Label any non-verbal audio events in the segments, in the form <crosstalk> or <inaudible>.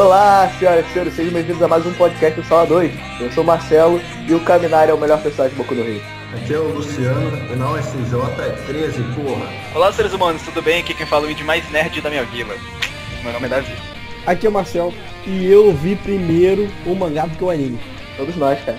Olá, senhoras e senhores, sejam bem-vindos a mais um podcast do Sala 2. Eu sou o Marcelo e o Caminari é o melhor personagem de Boku no Rio. Aqui é o Luciano e na USJ é 13, porra. Olá, seres humanos, tudo bem? Aqui quem fala é o mais nerd da minha vila. Meu nome é Davi. Aqui é o Marcel e eu vi primeiro o mangá do que o anime. Todos nós, cara.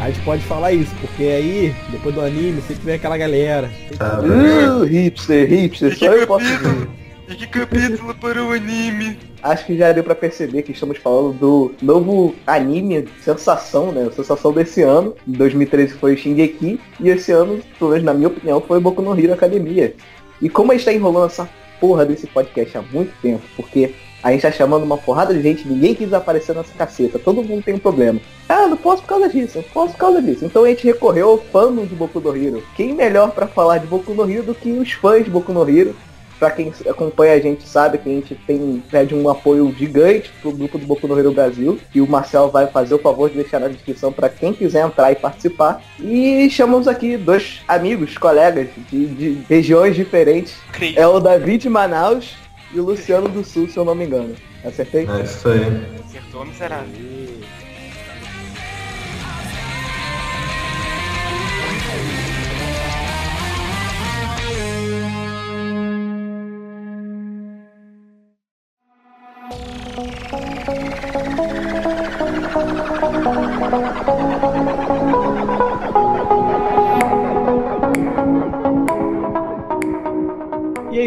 A gente pode falar isso, porque aí, depois do anime, sempre vem aquela galera. Ah, Uh, hipster, hipster, só eu posso ver. E que capítulo para o anime? Acho que já deu pra perceber que estamos falando do novo anime sensação, né? Sensação desse ano. Em 2013 foi Shingeki e esse ano, pelo menos na minha opinião, foi Boku no Hero Academia. E como a gente tá enrolando essa porra desse podcast há muito tempo, porque a gente tá chamando uma porrada de gente, ninguém quis aparecer nessa caceta, todo mundo tem um problema. Ah, não posso por causa disso, não posso por causa disso. Então a gente recorreu ao fandom de Boku no Hero. Quem melhor pra falar de Boku no Hero do que os fãs de Boku no Hero? Pra quem acompanha a gente sabe que a gente tem pede um apoio gigante pro grupo do Boku no Hero Brasil. E o Marcel vai fazer o favor de deixar na descrição para quem quiser entrar e participar. E chamamos aqui dois amigos, colegas de, de regiões diferentes. Cris. É o Davi de Manaus e o Luciano do Sul, se eu não me engano. Acertei? É isso aí. Acertou, miserável. E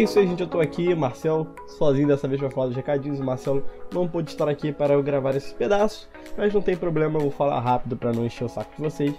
isso aí, gente. Eu tô aqui, Marcel, sozinho dessa vez pra falar dos recadinhos. O Marcelo não pôde estar aqui para eu gravar esses pedaços, mas não tem problema, eu vou falar rápido para não encher o saco de vocês.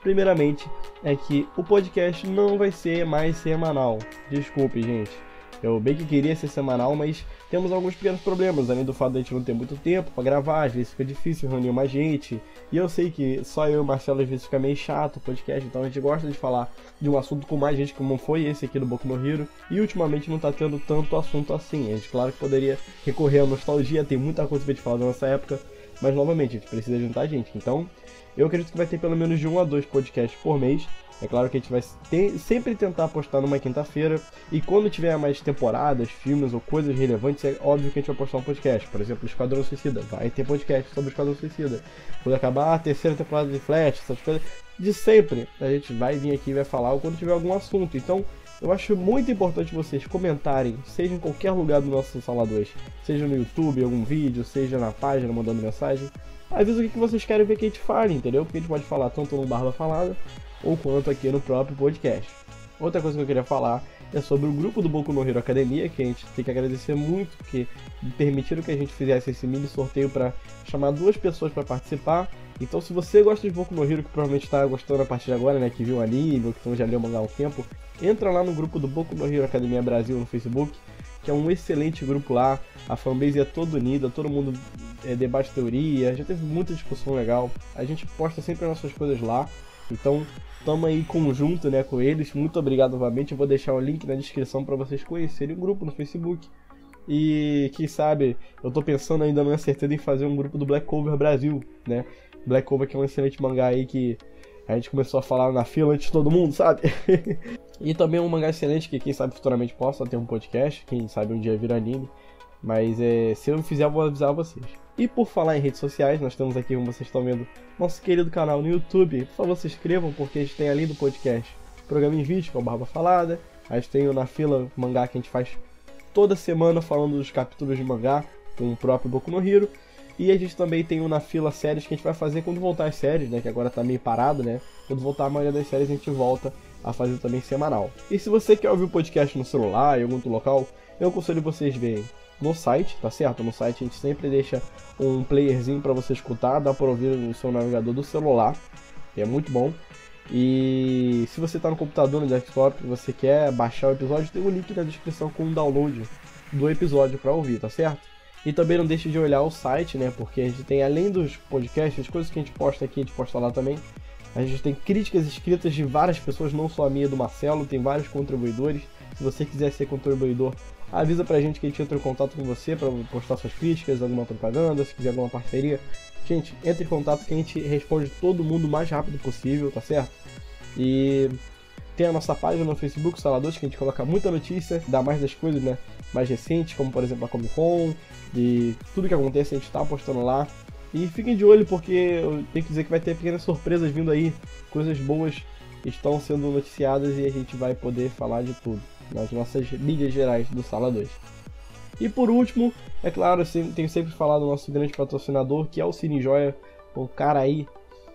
Primeiramente, é que o podcast não vai ser mais semanal. Desculpe, gente. Eu bem que queria ser semanal, mas temos alguns pequenos problemas, além do fato de a gente não ter muito tempo para gravar, às vezes fica difícil reunir mais gente. E eu sei que só eu e o Marcelo às vezes fica meio chato o podcast, então a gente gosta de falar de um assunto com mais gente, como foi esse aqui do Boku no Hero. E ultimamente não tá tendo tanto assunto assim. A gente, claro que poderia recorrer à nostalgia, tem muita coisa pra gente falar da nossa época, mas novamente a gente precisa juntar gente. Então, eu acredito que vai ter pelo menos de um a dois podcasts por mês. É claro que a gente vai ter- sempre tentar postar numa quinta-feira. E quando tiver mais temporadas, filmes ou coisas relevantes, é óbvio que a gente vai postar um podcast. Por exemplo, Esquadrão Suicida. Vai ter podcast sobre Esquadrão Suicida. Quando acabar a terceira temporada de Flash, essas coisas. De sempre, a gente vai vir aqui e vai falar quando tiver algum assunto. Então, eu acho muito importante vocês comentarem, seja em qualquer lugar do nosso Sala 2, seja no YouTube, algum vídeo, seja na página mandando mensagem. Avisa o que vocês querem ver que a gente fale, entendeu? Porque a gente pode falar tanto no Barba Falada ou quanto aqui no próprio podcast. Outra coisa que eu queria falar é sobre o grupo do Boku no Hero Academia, que a gente tem que agradecer muito, porque permitiram que a gente fizesse esse mini sorteio para chamar duas pessoas para participar. Então, se você gosta de Boku no Hero, que provavelmente está gostando a partir de agora, né, que viu o anime ou que então já leu o mangá há um tempo, entra lá no grupo do Boku no Hero Academia Brasil no Facebook, que é um excelente grupo lá. A fanbase é toda unida, todo mundo é, debate teoria, já teve muita discussão legal. A gente posta sempre as nossas coisas lá. Então, tamo aí conjunto, né, com eles. Muito obrigado novamente. Eu vou deixar o link na descrição para vocês conhecerem o grupo no Facebook. E quem sabe, eu tô pensando ainda não acertando em fazer um grupo do Black Cover Brasil, né? Black Cover que é um excelente mangá aí que a gente começou a falar na fila antes de todo mundo, sabe? <laughs> e também um mangá excelente que quem sabe futuramente possa ter um podcast, quem sabe um dia vira anime. Mas é, se eu fizer, eu vou avisar vocês. E por falar em redes sociais, nós temos aqui, como vocês estão vendo, nosso querido canal no YouTube. Por favor, se inscrevam, porque a gente tem além do podcast programa em vídeo, com a Barba Falada. A gente tem o Na Fila mangá que a gente faz toda semana falando dos capítulos de mangá com o próprio Boku no Hero. E a gente também tem o Na Fila séries que a gente vai fazer quando voltar as séries, né? Que agora tá meio parado, né? Quando voltar a maioria das séries a gente volta a fazer também semanal. E se você quer ouvir o podcast no celular, em algum outro local, eu aconselho vocês verem no site, tá certo? No site a gente sempre deixa um playerzinho para você escutar, dá para ouvir no seu navegador do celular, que é muito bom. E se você está no computador, no desktop, você quer baixar o episódio, tem um link na descrição com um download do episódio para ouvir, tá certo? E também não deixe de olhar o site, né? Porque a gente tem, além dos podcasts, as coisas que a gente posta aqui, a gente posta lá também. A gente tem críticas escritas de várias pessoas, não só a minha do Marcelo, tem vários contribuidores. Se você quiser ser contribuidor, avisa pra gente que a gente entra em contato com você para postar suas críticas, alguma propaganda, se quiser alguma parceria. Gente, entre em contato que a gente responde todo mundo o mais rápido possível, tá certo? E Tem a nossa página no Facebook, Saladores, que a gente coloca muita notícia, dá mais das coisas, né? Mais recentes, como por exemplo a Comic Con e tudo que acontece a gente tá postando lá. E fiquem de olho porque eu tenho que dizer que vai ter pequenas surpresas vindo aí, coisas boas estão sendo noticiadas e a gente vai poder falar de tudo nas nossas mídias gerais do Sala 2. E por último, é claro, tenho sempre falado do nosso grande patrocinador, que é o Cine Joia, o cara aí,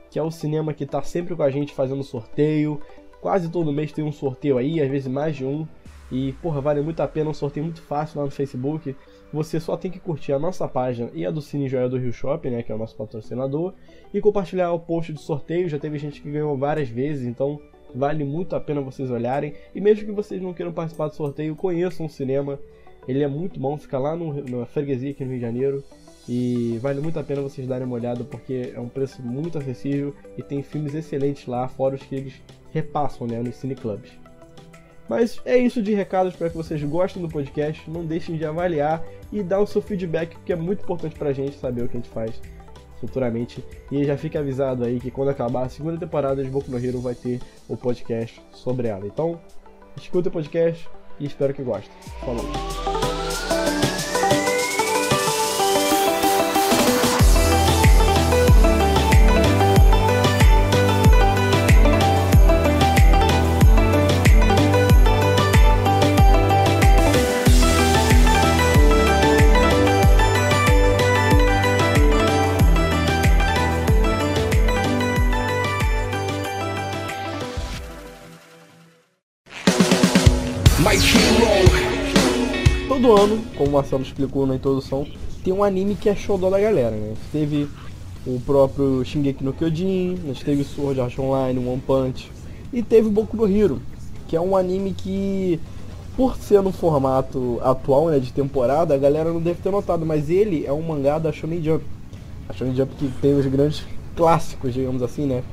que é o cinema que está sempre com a gente fazendo sorteio. Quase todo mês tem um sorteio aí, às vezes mais de um. E, porra, vale muito a pena, um sorteio muito fácil lá no Facebook. Você só tem que curtir a nossa página e a do Cine Joia do Rio Shopping, né, que é o nosso patrocinador, e compartilhar o post de sorteio. Já teve gente que ganhou várias vezes, então vale muito a pena vocês olharem. E mesmo que vocês não queiram participar do sorteio, conheçam o cinema. Ele é muito bom, fica lá no, na freguesia aqui no Rio de Janeiro. E vale muito a pena vocês darem uma olhada porque é um preço muito acessível e tem filmes excelentes lá, fora os que eles repassam né, nos cineclubs. Mas é isso de recado, espero que vocês gostem do podcast. Não deixem de avaliar e dar o seu feedback, porque é muito importante pra gente saber o que a gente faz futuramente. E já fica avisado aí que quando acabar a segunda temporada de Boku no Hero vai ter o podcast sobre ela. Então, escuta o podcast e espero que gostem. Falou! Ano, como o Marcelo explicou na introdução, tem um anime que é show da galera, né? Teve o próprio Shingeki no Kyojin, nós teve Sword Art Online, One Punch e teve Boku no Hero, que é um anime que por ser no formato atual, né, de temporada, a galera não deve ter notado, mas ele é um mangá da Shonen Jump. A Shonen Jump que tem os grandes clássicos, digamos assim, né?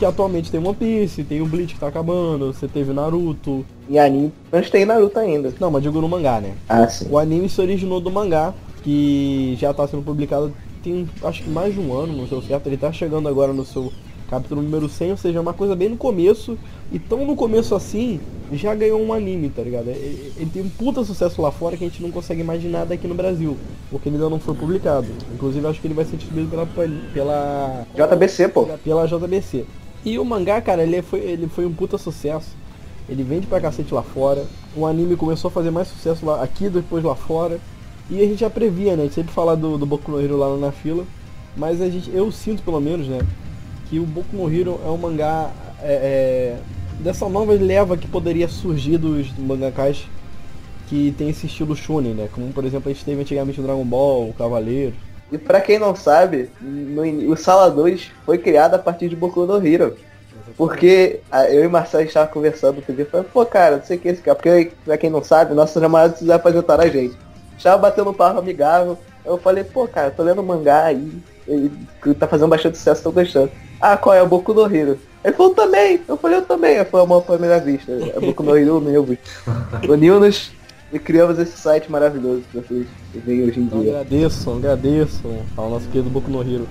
Que atualmente tem One Piece, tem o Bleach que tá acabando, você teve Naruto. E anime, mas tem Naruto ainda. Não, mas digo no mangá, né? Ah, sim. O anime se originou do mangá, que já tá sendo publicado tem acho que mais de um ano, não sei certo. Ele tá chegando agora no seu capítulo número 100, ou seja, é uma coisa bem no começo. E tão no começo assim, já ganhou um anime, tá ligado? Ele tem um puta sucesso lá fora que a gente não consegue imaginar daqui no Brasil, porque ele ainda não foi publicado. Inclusive, acho que ele vai ser distribuído pela, pela JBC, pô. Pela JBC. E o mangá, cara, ele foi, ele foi um puta sucesso. Ele vende pra cacete lá fora. O anime começou a fazer mais sucesso lá, aqui, depois lá fora. E a gente já previa, né? A gente sempre fala do, do Boku no Hero lá na fila. Mas a gente, eu sinto pelo menos, né? Que o Boku no Hero é um mangá é, é, dessa nova leva que poderia surgir dos mangakás que tem esse estilo shonen, né? Como por exemplo a gente teve antigamente o Dragon Ball, o Cavaleiro. E pra quem não sabe, no, o Sala 2 foi criado a partir de Boku no Hero. Porque eu e Marcelo estava conversando outro dia, falei, pô cara, não sei o que é esse cara, porque pra quem não sabe, nossos namorados se apresentaram a gente. Estava batendo um papo amigável, eu falei, pô cara, tô lendo mangá aí, que tá fazendo bastante sucesso, tô gostando. Ah, qual é o Boku no Hero? Ele falou também, eu falei, eu também, foi uma primeira vista. É Boku no Hero mesmo. Uniu-nos e criamos esse site maravilhoso que vocês veem hoje em então, dia. Agradeço, agradeço ao nosso querido Boku no Hero.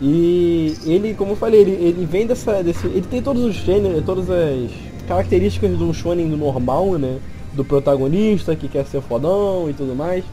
E ele, como eu falei, ele, ele vem dessa. Desse, ele tem todos os gêneros, todas as características de um shonen normal, né? Do protagonista que quer ser fodão e tudo mais.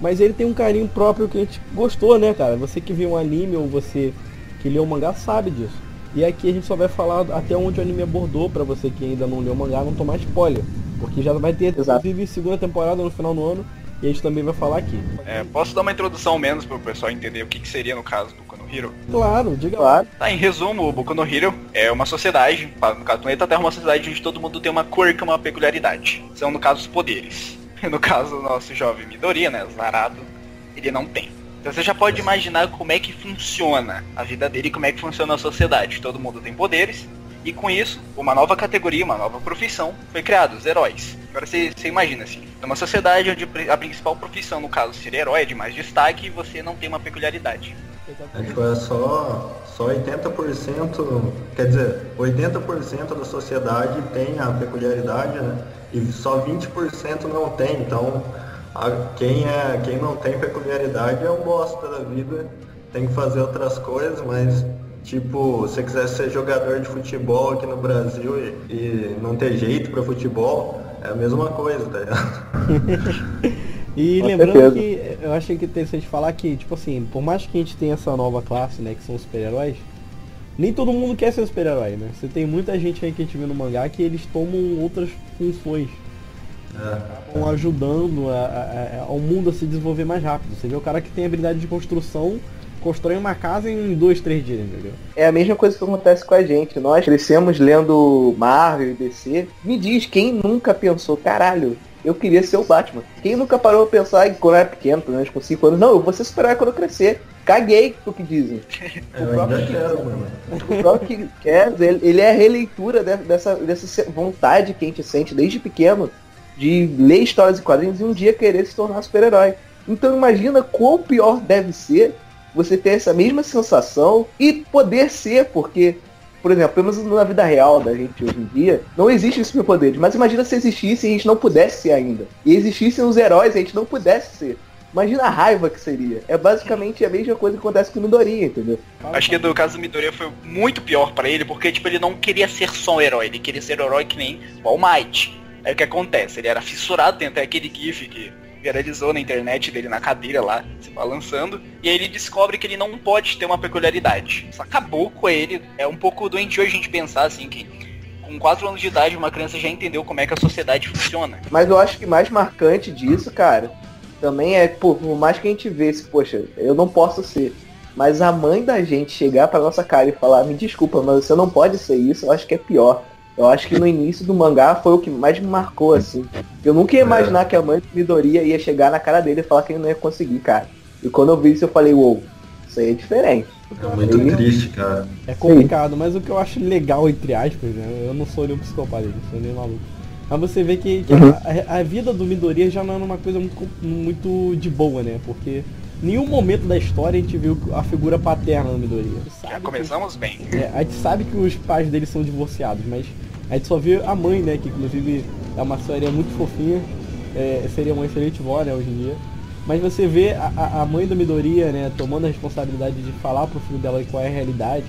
Mas ele tem um carinho próprio que a gente gostou, né, cara? Você que viu um anime ou você que leu um mangá sabe disso. E aqui a gente só vai falar até onde o anime abordou para você que ainda não leu o mangá não tomar spoiler. Porque já vai ter, inclusive, segunda temporada no final do ano. E a gente também vai falar aqui. É, posso dar uma introdução menos para o pessoal entender o que, que seria no caso do Boku no Hero? Claro, diga lá. Tá, em resumo, o Boku no Hero é uma sociedade, no caso do planeta Terra, uma sociedade onde todo mundo tem uma cor que é uma peculiaridade. São, no caso, os poderes. <laughs> No caso do nosso jovem Midoriya, né, Zarado, ele não tem. Então você já pode imaginar como é que funciona a vida dele e como é que funciona a sociedade. Todo mundo tem poderes, e com isso, uma nova categoria, uma nova profissão foi criada, os heróis. Agora você, você imagina assim, numa sociedade onde a principal profissão, no caso, ser herói é de mais destaque, você não tem uma peculiaridade. Tipo, é só, só 80%, quer dizer, 80% da sociedade tem a peculiaridade, né? E só 20% não tem, então quem, é, quem não tem peculiaridade é um bosta da vida, tem que fazer outras coisas, mas Tipo, se você quiser ser jogador de futebol aqui no Brasil e, e não ter jeito para futebol, é a mesma coisa, tá ligado? <laughs> e Com lembrando certeza. que eu achei que interessante falar que, tipo assim, por mais que a gente tenha essa nova classe, né, que são os super-heróis, nem todo mundo quer ser um super-herói, né? Você tem muita gente aí que a gente vê no mangá que eles tomam outras funções. É. Estão ajudando a- a- a- ao mundo a se desenvolver mais rápido. Você vê o cara que tem habilidade de construção, constrói uma casa em dois, três dias, entendeu? É a mesma coisa que acontece com a gente. Nós crescemos lendo Marvel e DC. Me diz, quem nunca pensou, caralho, eu queria ser o Batman? Quem nunca parou pra pensar, quando era pequeno, pelo menos com 5 anos, não, eu vou ser super-herói quando eu crescer. Caguei pro que dizem. <laughs> Quero, mano. O próprio Kevin, ele, ele é a releitura de- dessa, dessa vontade que a gente sente desde pequeno de ler histórias e quadrinhos e um dia querer se tornar super-herói. Então imagina quão pior deve ser você ter essa mesma sensação e poder ser, porque, por exemplo, pelo menos na vida real da gente hoje em dia, não existe esses superpoderes. Mas imagina se existisse e a gente não pudesse ser ainda. E existissem os heróis e a gente não pudesse ser. Imagina a raiva que seria. É basicamente a mesma coisa que acontece com o Midoriya, entendeu? Acho que no caso do Midoriya foi muito pior pra ele, porque tipo, ele não queria ser só um herói, ele queria ser um herói que nem o All Might. Aí o que acontece? Ele era fissurado, tem até aquele gif que viralizou na internet dele na cadeira lá, se balançando, e aí ele descobre que ele não pode ter uma peculiaridade. Isso acabou com ele, é um pouco doentio a gente pensar assim que com 4 anos de idade uma criança já entendeu como é que a sociedade funciona. Mas eu acho que mais marcante disso, cara, também é, pô, por mais que a gente vê se, poxa, eu não posso ser. Mas a mãe da gente chegar pra nossa cara e falar, me desculpa, mas você não pode ser isso, eu acho que é pior. Eu acho que no início do mangá foi o que mais me marcou, assim. Eu nunca ia imaginar que a mãe do Midoriya ia chegar na cara dele e falar que ele não ia conseguir, cara. E quando eu vi isso, eu falei, uou, isso aí é diferente. É muito Sim. triste, cara. É complicado, mas o que eu acho legal, entre aspas, né? Eu não sou nenhum psicopata, eu não sou nem maluco. Mas você vê que, que Uhum. a, a vida do Midoriya já não é uma coisa muito, muito de boa, né? Porque em nenhum momento da história a gente viu a figura paterna do Midoriya. Já que- começamos bem. é, a gente sabe que os pais dele são divorciados, mas a gente só vê a mãe, né? Que inclusive é uma série muito fofinha. É, seria uma excelente vó, né, hoje em dia. Mas você vê a, a- mãe do Midoriya, né, tomando a responsabilidade de falar pro filho dela qual é a realidade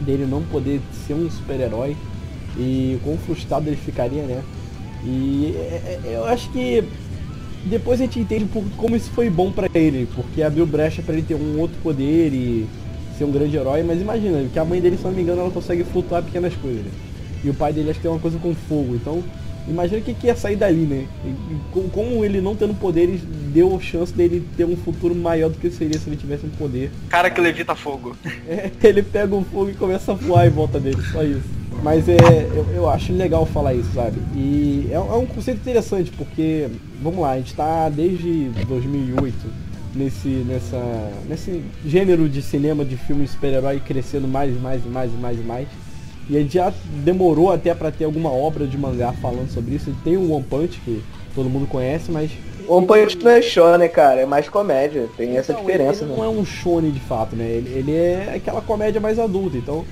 dele não poder ser um super-herói e quão frustrado ele ficaria, né? E é- é- eu acho que depois a gente entende um pouco como isso foi bom pra ele, porque abriu brecha pra ele ter um outro poder e ser um grande herói, mas imagina, que a mãe dele, se não me engano, ela consegue flutuar pequenas coisas. né? E o pai dele acho que tem uma coisa com fogo, então imagina o que, que ia sair dali, né? E, co- como ele não tendo poderes deu chance dele ter um futuro maior do que seria se ele tivesse um poder. Cara que levita fogo. É, <laughs> ele pega o fogo e começa a voar em volta dele, só isso. Mas é, eu, eu acho legal falar isso, sabe? E é, é um conceito interessante, porque, vamos lá, a gente tá desde 2008 nesse, nessa, nesse gênero de cinema, de filme super-herói crescendo mais e mais e mais e mais e mais. E a gente já demorou até pra ter alguma obra de mangá falando sobre isso. Tem o One Punch, que todo mundo conhece, mas One Punch não é show, né, cara? É mais comédia. Tem essa Então, diferença, ele né? não é um shonen de fato, né? Ele, ele é aquela comédia mais adulta. Então,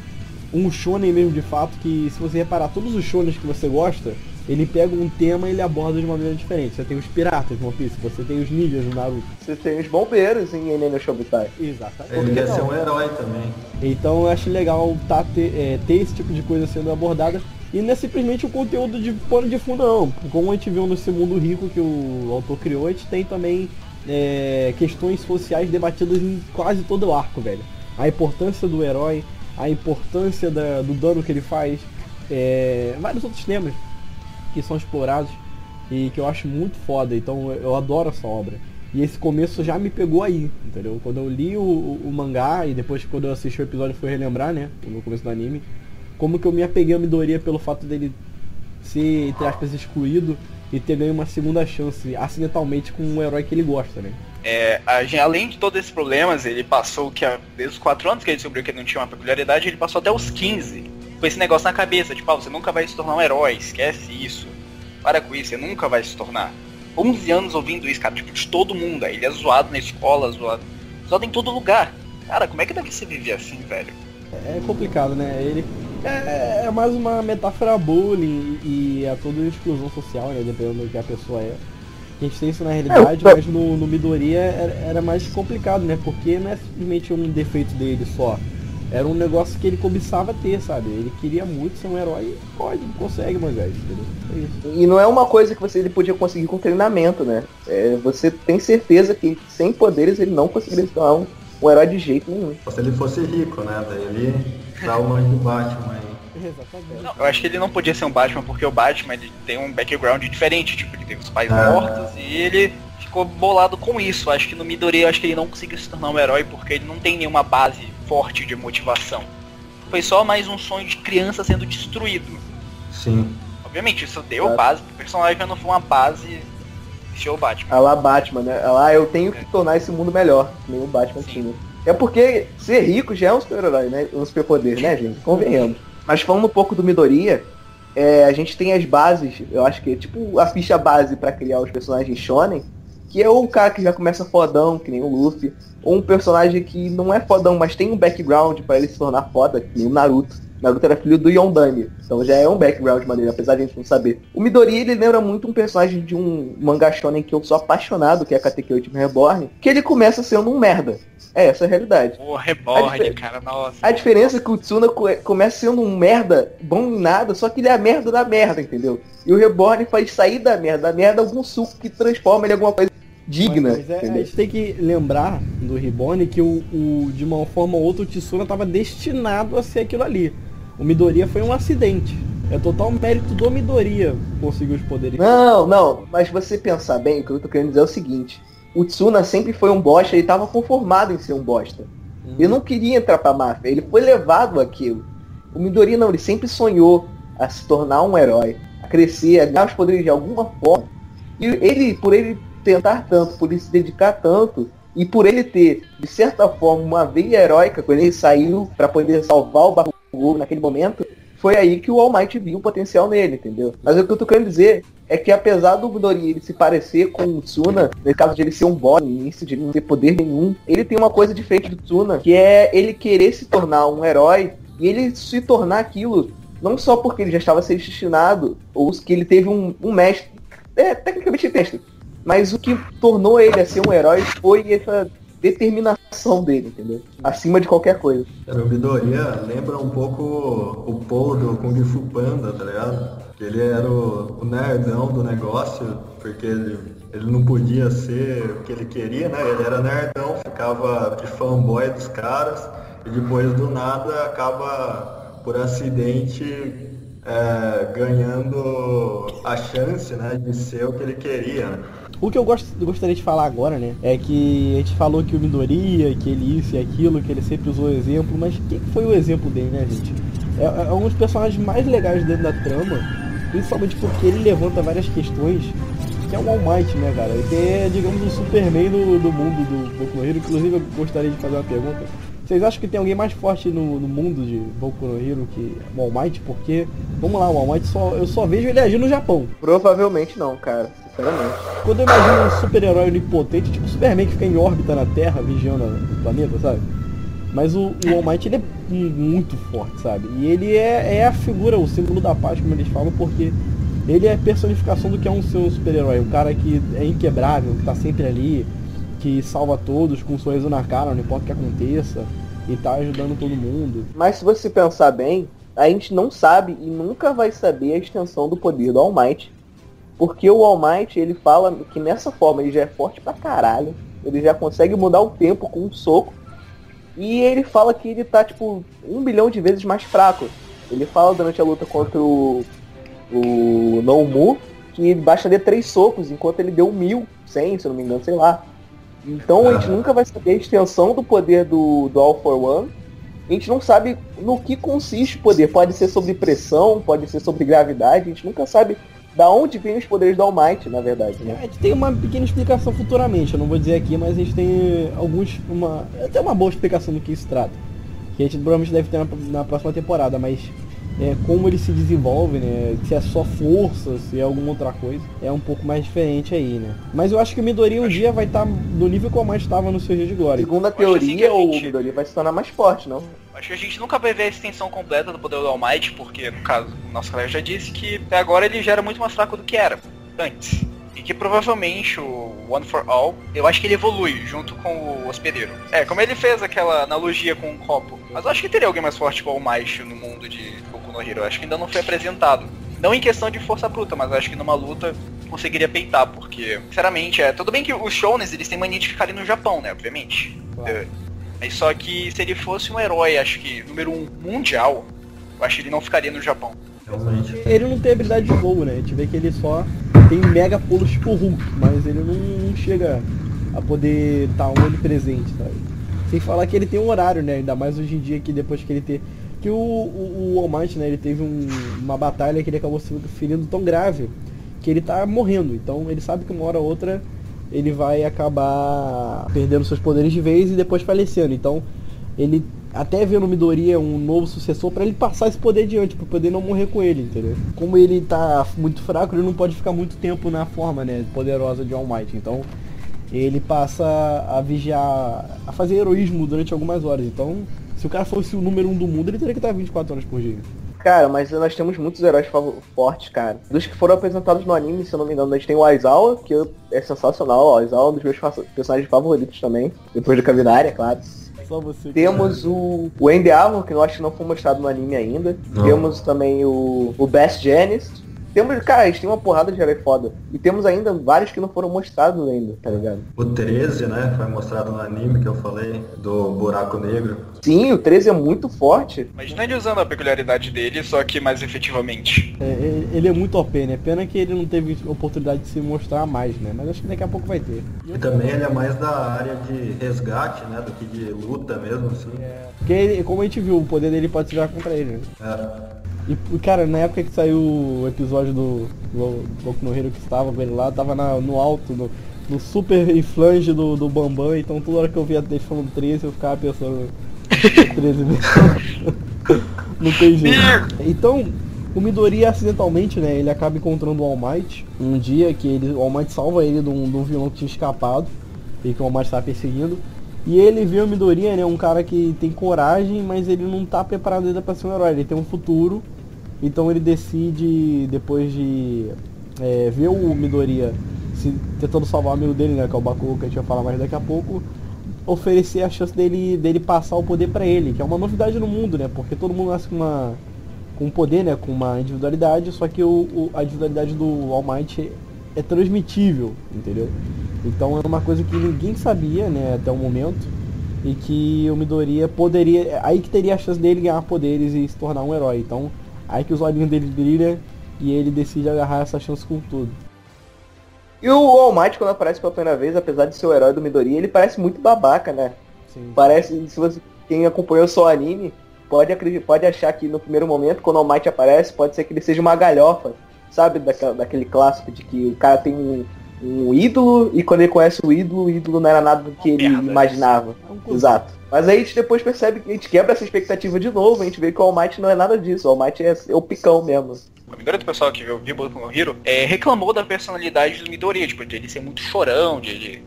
um shonen mesmo de fato que, se você reparar, todos os shonens que você gosta, ele pega um tema e ele aborda de uma maneira diferente. Você tem os piratas no One Piece, você tem os ninjas no Naruto. Você tem os bombeiros em Enem no Showtime. Exatamente. Ele quer ser um herói também. Então eu acho legal tá, ter, é, ter esse tipo de coisa sendo abordada. E não é simplesmente o conteúdo de pano de fundo não. Como a gente viu nesse mundo rico que o autor criou, a gente tem também é, questões sociais debatidas em quase todo o arco, velho. A importância do herói, a importância da- do dano que ele faz, é, vários outros temas que são explorados e que eu acho muito foda. Então eu adoro essa obra. E esse começo já me pegou aí, entendeu? Quando eu li o, o- mangá e depois quando eu assisti o episódio fui relembrar, né? No começo do anime. Como que eu me apeguei ao Midoriya pelo fato dele ser, entre aspas, excluído e ter ganho uma segunda chance acidentalmente com um herói que ele gosta, né? É, a gente, além de todos esses problemas, ele passou que a- desde os 4 anos que ele descobriu que ele não tinha uma peculiaridade, ele passou até os 15 com esse negócio na cabeça, tipo, ah, você nunca vai se tornar um herói, esquece isso. Para com isso, você nunca vai se tornar. 11 anos ouvindo isso, cara, tipo, de todo mundo. Aí ele é zoado na escola, zoado, zoado em todo lugar. Cara, como é que deve ser viver assim, velho? É complicado, né? Ele é, é mais uma metáfora bullying e a toda a exclusão social, né? Dependendo do que a pessoa é. A gente tem isso na realidade, É, eu- mas no, no Midoriya era, era mais complicado, né? Porque não é simplesmente um defeito dele só. Era um negócio que ele cobiçava ter, sabe? Ele queria muito ser um herói e pode, consegue, mas é isso. E não é uma coisa que você ele podia conseguir com treinamento, né? É, você tem certeza que sem poderes ele não conseguiria se tornar um, um herói de jeito nenhum. Se ele fosse rico, né? Daí ele dá o nome do Batman aí. Exatamente. Não, eu acho que ele não podia ser um Batman porque o Batman ele tem um background diferente, tipo, ele teve os pais Ah. mortos e ele ficou bolado com isso. Acho que no Midori eu acho que ele não conseguiu se tornar um herói porque ele não tem nenhuma base forte de motivação. Foi só mais um sonho de criança sendo destruído. Sim. Obviamente, isso deu Claro. base pro personagem, mas não foi uma base show Batman. A lá Batman, né? A lá eu tenho que tornar esse mundo melhor, que nem o Batman Sim. tinha. É porque ser rico já é um super-herói, né? Um superpoder, né, gente? Convenhamos. Mas falando um pouco do Midoriya, é, a gente tem as bases, eu acho que é tipo a ficha base pra criar os personagens shonen, que é o cara que já começa fodão, que nem o Luffy, ou um personagem que não é fodão, mas tem um background pra ele se tornar foda, que nem o Naruto. Naruto era filho do Yondani, então já é um background maneiro, apesar de a gente não saber. O Midori, ele lembra muito um personagem de um mangá shonen que eu sou apaixonado, que é Katekyo Ultimate Reborn, que ele começa sendo um merda. É, essa é a realidade. O Reborn, A cara, nossa. A diferença é que o Tsuna co- começa sendo um merda, bom em nada, só que ele é a merda da merda, entendeu? E o Reborn faz sair da merda, da merda algum suco que transforma ele em alguma coisa digna, Mas, mas é, a gente tem que lembrar do Reborn que o, o- de uma forma ou outra o Tsuna estava destinado a ser aquilo ali. O Midoriya foi um acidente. É total mérito do Midoriya conseguir os poderes. Não, não, mas você pensar bem, o que eu tô querendo dizer é o seguinte. O Tsuna sempre foi um bosta, ele tava conformado em ser um bosta. Ele não queria entrar pra máfia, ele foi levado àquilo. O Midori não, ele sempre sonhou a se tornar um herói, a crescer, a ganhar os poderes de alguma forma. E ele, por ele tentar tanto, por ele se dedicar tanto, e por ele ter, de certa forma, uma veia heróica, quando ele saiu pra poder salvar o Bakugou naquele momento, foi aí que o All Might viu o potencial nele, entendeu? Mas o que eu tô querendo dizer é que apesar do Midori ele se parecer com o Tsuna, no caso de ele ser um boss, no início de ele não ter poder nenhum, ele tem uma coisa diferente do Tsuna, que é ele querer se tornar um herói e ele se tornar aquilo não só porque ele já estava sendo destinado, ou que ele teve um, um mestre, é, tecnicamente mestre, mas o que tornou ele a ser um herói foi essa determinação dele, entendeu? Acima de qualquer coisa. O Midoriya lembra um pouco o Paul do Kung Fu Panda, tá ligado? Que ele era o, o nerdão do negócio, porque ele, ele não podia ser o que ele queria, né? Ele era nerdão, ficava de fanboy dos caras, e depois do nada acaba, por acidente, é, ganhando a chance, né, de ser o que ele queria, né? O que eu gost- gostaria de falar agora, né, é que a gente falou que o Midoriya, que ele isso e aquilo, que ele sempre usou exemplo, mas quem que foi o exemplo dele, né, gente? É, é um dos personagens mais legais dentro da trama, principalmente porque ele levanta várias questões, que é o All Might, né, cara? Que é, digamos, o Superman do, do mundo do Boku no Hero. Inclusive, eu gostaria de fazer uma pergunta. Vocês acham que tem alguém mais forte no, no mundo de Boku no Hero que o All Might? Porque, vamos lá, o All Might só, eu só vejo ele agir no Japão. Provavelmente não, cara, sinceramente. Quando eu imagino um super-herói onipotente, tipo o Superman que fica em órbita na Terra, vigiando o planeta, sabe? Mas o, o All Might, ele é mu- muito forte, sabe? E ele é, é a figura, o símbolo da paz, como eles falam, porque ele é a personificação do que é um ser um super-herói. Um cara que é inquebrável, que tá sempre ali, que salva todos com um sorriso na cara, não importa o que aconteça, e tá ajudando todo mundo. Mas se você pensar bem, a gente não sabe e nunca vai saber a extensão do poder do All Might. Porque o All Might, ele fala que nessa forma ele já é forte pra caralho. Ele já consegue mudar o tempo com um soco. E ele fala que ele tá, tipo, um bilhão de vezes mais fraco. Ele fala durante a luta contra o, o Nomu que bastaria três socos, enquanto ele deu mil, cem, se não me engano, sei lá. Então a gente nunca vai saber a extensão do poder do, do All for One. A gente não sabe no que consiste o poder. Pode ser sobre pressão, pode ser sobre gravidade. A gente nunca sabe da onde vem os poderes do All Might, na verdade, A né? gente tem uma pequena explicação futuramente, eu não vou dizer aqui, mas a gente tem alguns. Uma, até uma boa explicação do que se trata. Que a gente provavelmente deve ter na, na próxima temporada, mas é, como ele se desenvolve, né? Se é só força, se é alguma outra coisa, é um pouco mais diferente aí, né? Mas eu acho que o Midori um dia vai estar no nível que o mais estava no seu dia de glória. Segundo a assim teoria, o Midori vai se tornar mais forte, não? Acho que a gente nunca vai ver a extensão completa do poder do All Might, porque, no caso, o nosso colega já disse que até agora ele já era muito mais fraco do que era antes. E que provavelmente o One for All, eu acho que ele evolui junto com o hospedeiro. É, como ele fez aquela analogia com o copo. Mas eu acho que teria alguém mais forte que o All Might no mundo de no Hero. Eu acho que ainda não foi apresentado. Não em questão de força bruta, mas eu acho que numa luta conseguiria peitar, porque, sinceramente, é. Tudo bem que os shonens, eles têm mania de ficarem no Japão, né? Obviamente. Claro. É, Mas só que se ele fosse um herói, acho que número um mundial, eu acho que ele não ficaria no Japão. Realmente. Ele não tem habilidade de voo, né? A gente vê que ele só tem mega pulos tipo Hulk, mas ele não, não chega a poder estar onipresente, sabe? Sem falar que ele tem um horário, né? Ainda mais hoje em dia que depois que ele ter. Que o, o, o All Might, né? Ele teve um- uma batalha que ele acabou se ferindo tão grave que ele tá morrendo. Então ele sabe que uma hora ou outra ele vai acabar perdendo seus poderes de vez e depois falecendo. Então ele até vê no Midoriya um novo sucessor pra ele passar esse poder adiante, pra poder não morrer com ele, entendeu? Como ele tá muito fraco, ele não pode ficar muito tempo na forma, né, poderosa de All Might. Então, ele passa a vigiar, a fazer heroísmo durante algumas horas. Então, se o cara fosse o número um do mundo, ele teria que estar 24 horas por dia. Cara, mas nós temos muitos heróis fortes, cara. Dos que foram apresentados no anime, se eu não me engano, a gente tem o Aizawa, que é sensacional. O Aizawa é um dos meus fa- personagens favoritos também. Depois do Kaminari, é claro. Só você. Temos o, o Endeavor, que eu acho que não foi mostrado no anime ainda. Não. Temos também o, o Best Genis. Temos, cara, a gente tem uma porrada de herói foda. E temos ainda vários que não foram mostrados ainda, tá ligado? O 13, né? Foi mostrado no anime que eu falei, do buraco negro. Sim, o 13 é muito forte. Imagina ele usando a peculiaridade dele, só que mais efetivamente. É, ele- ele é muito OP, né? Pena que ele não teve oportunidade de se mostrar mais, né? Mas acho que daqui a pouco vai ter. E também ele é mais da área de resgate, né? Do que de luta mesmo, assim. Porque, ele- como a gente viu, o poder dele pode se virar contra ele, né? É. E, cara, na época que saiu o episódio do, Boku no Hero que estava com ele lá, tava na- no alto, no, no super flange do, do Bambam, então toda hora que eu via ele falando 13, eu ficava pensando <laughs> 13 mesmo. <laughs> Não tem jeito. Então, o Midori acidentalmente, né, ele acaba encontrando o All Might um dia que ele, o All Might salva ele de um, de um vilão que tinha escapado e que o All Might estava perseguindo. E ele vê o Midori, né, um cara que tem coragem, mas ele não tá preparado ainda para ser um herói, ele tem um futuro. Então ele decide, depois de é, ver o Midoriya se, tentando salvar o amigo dele, né, que é o Bakugo, que a gente vai falar mais daqui a pouco, oferecer a chance dele, dele passar o poder pra ele, que é uma novidade no mundo, né, porque todo mundo nasce com uma com poder, né, com uma individualidade, só que o, o- a individualidade do All Might é transmitível, entendeu? Então é uma coisa que ninguém sabia, né, até o momento, e que o Midoriya poderia, aí que teria a chance dele ganhar poderes e se tornar um herói. Então, aí que os olhinhos dele brilham e ele decide agarrar essa chance com tudo. E o All Might, quando aparece pela primeira vez, apesar de ser o herói do Midori, ele parece muito babaca, né? Sim. Parece, se você, quem acompanhou só o anime, pode, acreditar, pode achar que no primeiro momento, quando o All Might aparece, pode ser que ele seja uma galhofa. Sabe daquela, daquele clássico de que o cara tem um, um ídolo e quando ele conhece o ídolo, o ídolo não era nada do que ele Merda. imaginava. É um. Exato. Mas aí a gente depois percebe que a gente quebra essa expectativa de novo, a gente vê que o All Might não é nada disso, o All Might é, é o picão mesmo. A maioria do pessoal que viu Boku no Hero é, reclamou da personalidade do Midoriya, tipo, de ele ser muito chorão, de ele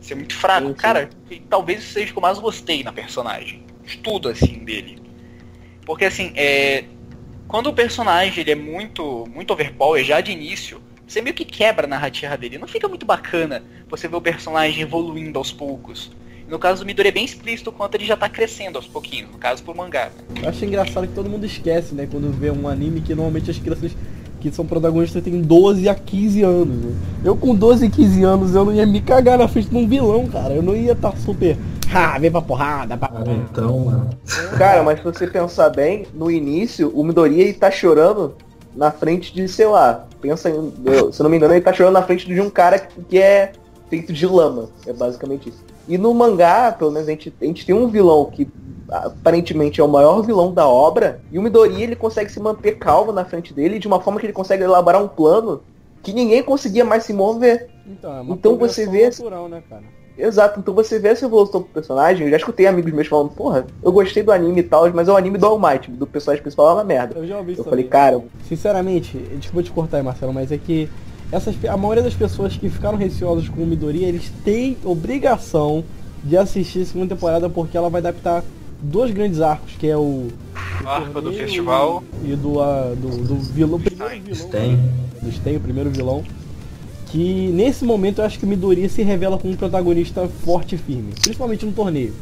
ser muito fraco. Sim, sim. Cara, talvez isso seja o que eu mais gostei na personagem. De tudo, assim, dele. Porque, assim, é... Quando o personagem ele é muito, muito overpower já de início, você meio que quebra a narrativa dele. Não fica muito bacana você ver o personagem evoluindo aos poucos. No caso do Midori é bem explícito o quanto ele já tá crescendo aos pouquinhos, no caso pro mangá. Eu acho engraçado que todo mundo esquece, né? Quando vê um anime que normalmente as crianças que são protagonistas têm 12 a 15 anos. Né? Eu com 12 e 15 anos eu não ia me cagar na frente de um vilão, cara. Eu não ia estar super. Ah, vem pra porrada, pá. Cara, então, mano. Cara, mas se você pensar bem, no início, o Midori ele tá chorando na frente de, sei lá, pensa em, se não me engano, ele tá chorando na frente de um cara que, é feito de lama. É basicamente isso. E no mangá, pelo menos a gente, a gente tem um vilão que aparentemente é o maior vilão da obra, e o Midori ele consegue se manter calmo na frente dele de uma forma que ele consegue elaborar um plano que ninguém conseguia mais se mover. Então, é uma Então você vê natural, né, cara? Exato, então você vê essa evolução do personagem, eu já escutei amigos meus falando, porra, eu gostei do anime e tal, mas é o anime do All Might, do personagem principal é uma merda. Eu já ouvi isso Eu falei, cara, Sinceramente, desculpa te cortar aí, Marcelo, mas é que essas, a maioria das pessoas que ficaram receosas com o Midori, eles têm obrigação de assistir a segunda temporada porque ela vai adaptar dois grandes arcos, que é o, o Arco do festival. e do, ah, do, do vilão, primeiro vilão Tem. do Sten, o primeiro vilão, que nesse momento eu acho que Midoriya se revela como um protagonista forte e firme, principalmente no torneio.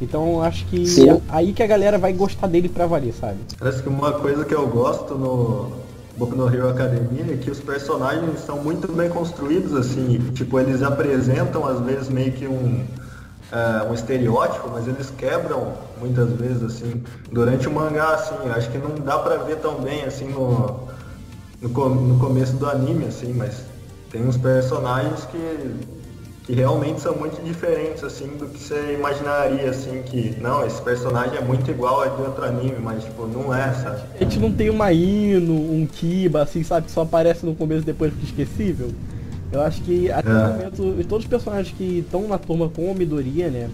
Então eu acho que é aí que a galera vai gostar dele pra valer, sabe? Parece que uma coisa que eu gosto no Boku no Hero Academia é que os personagens são muito bem construídos, assim, tipo, eles apresentam às vezes meio que um, é, um estereótipo, mas eles quebram muitas vezes, assim, durante o mangá, assim, eu acho que não dá pra ver tão bem, assim, no, no, no começo do anime, assim, mas tem uns personagens que, que realmente são muito diferentes, assim, do que você imaginaria, assim, que, não, esse personagem é muito igual a de outro anime, mas, tipo, não é, sabe? A gente não tem uma Ino, um Kiba, assim, sabe, que só aparece no começo e depois fica esquecível. Eu acho que até o É. momento, todos os personagens que estão na turma com a Midoriya, né,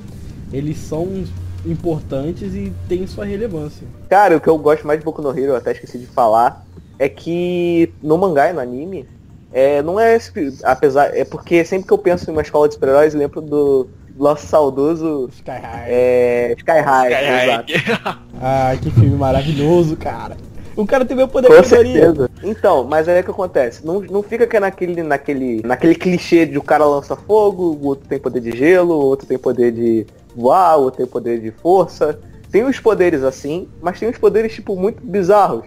eles são importantes e têm sua relevância. Cara, o que eu gosto mais de Boku no Hero, eu até esqueci de falar, é que no mangá e no anime, é, não é esse, apesar, é porque sempre que eu penso em uma escola de super-heróis, eu lembro do nosso saudoso Sky High. é, Sky High, Sky exato. <laughs> High. Ah, que filme maravilhoso, cara. O cara teve o poder Com certeza. Então, mas aí é que acontece. Não, não fica que é naquele, naquele, naquele clichê de o cara lança fogo, o outro tem poder de gelo, o outro tem poder de voar, o outro tem poder de força. Tem os poderes assim, mas tem uns poderes, tipo, muito bizarros.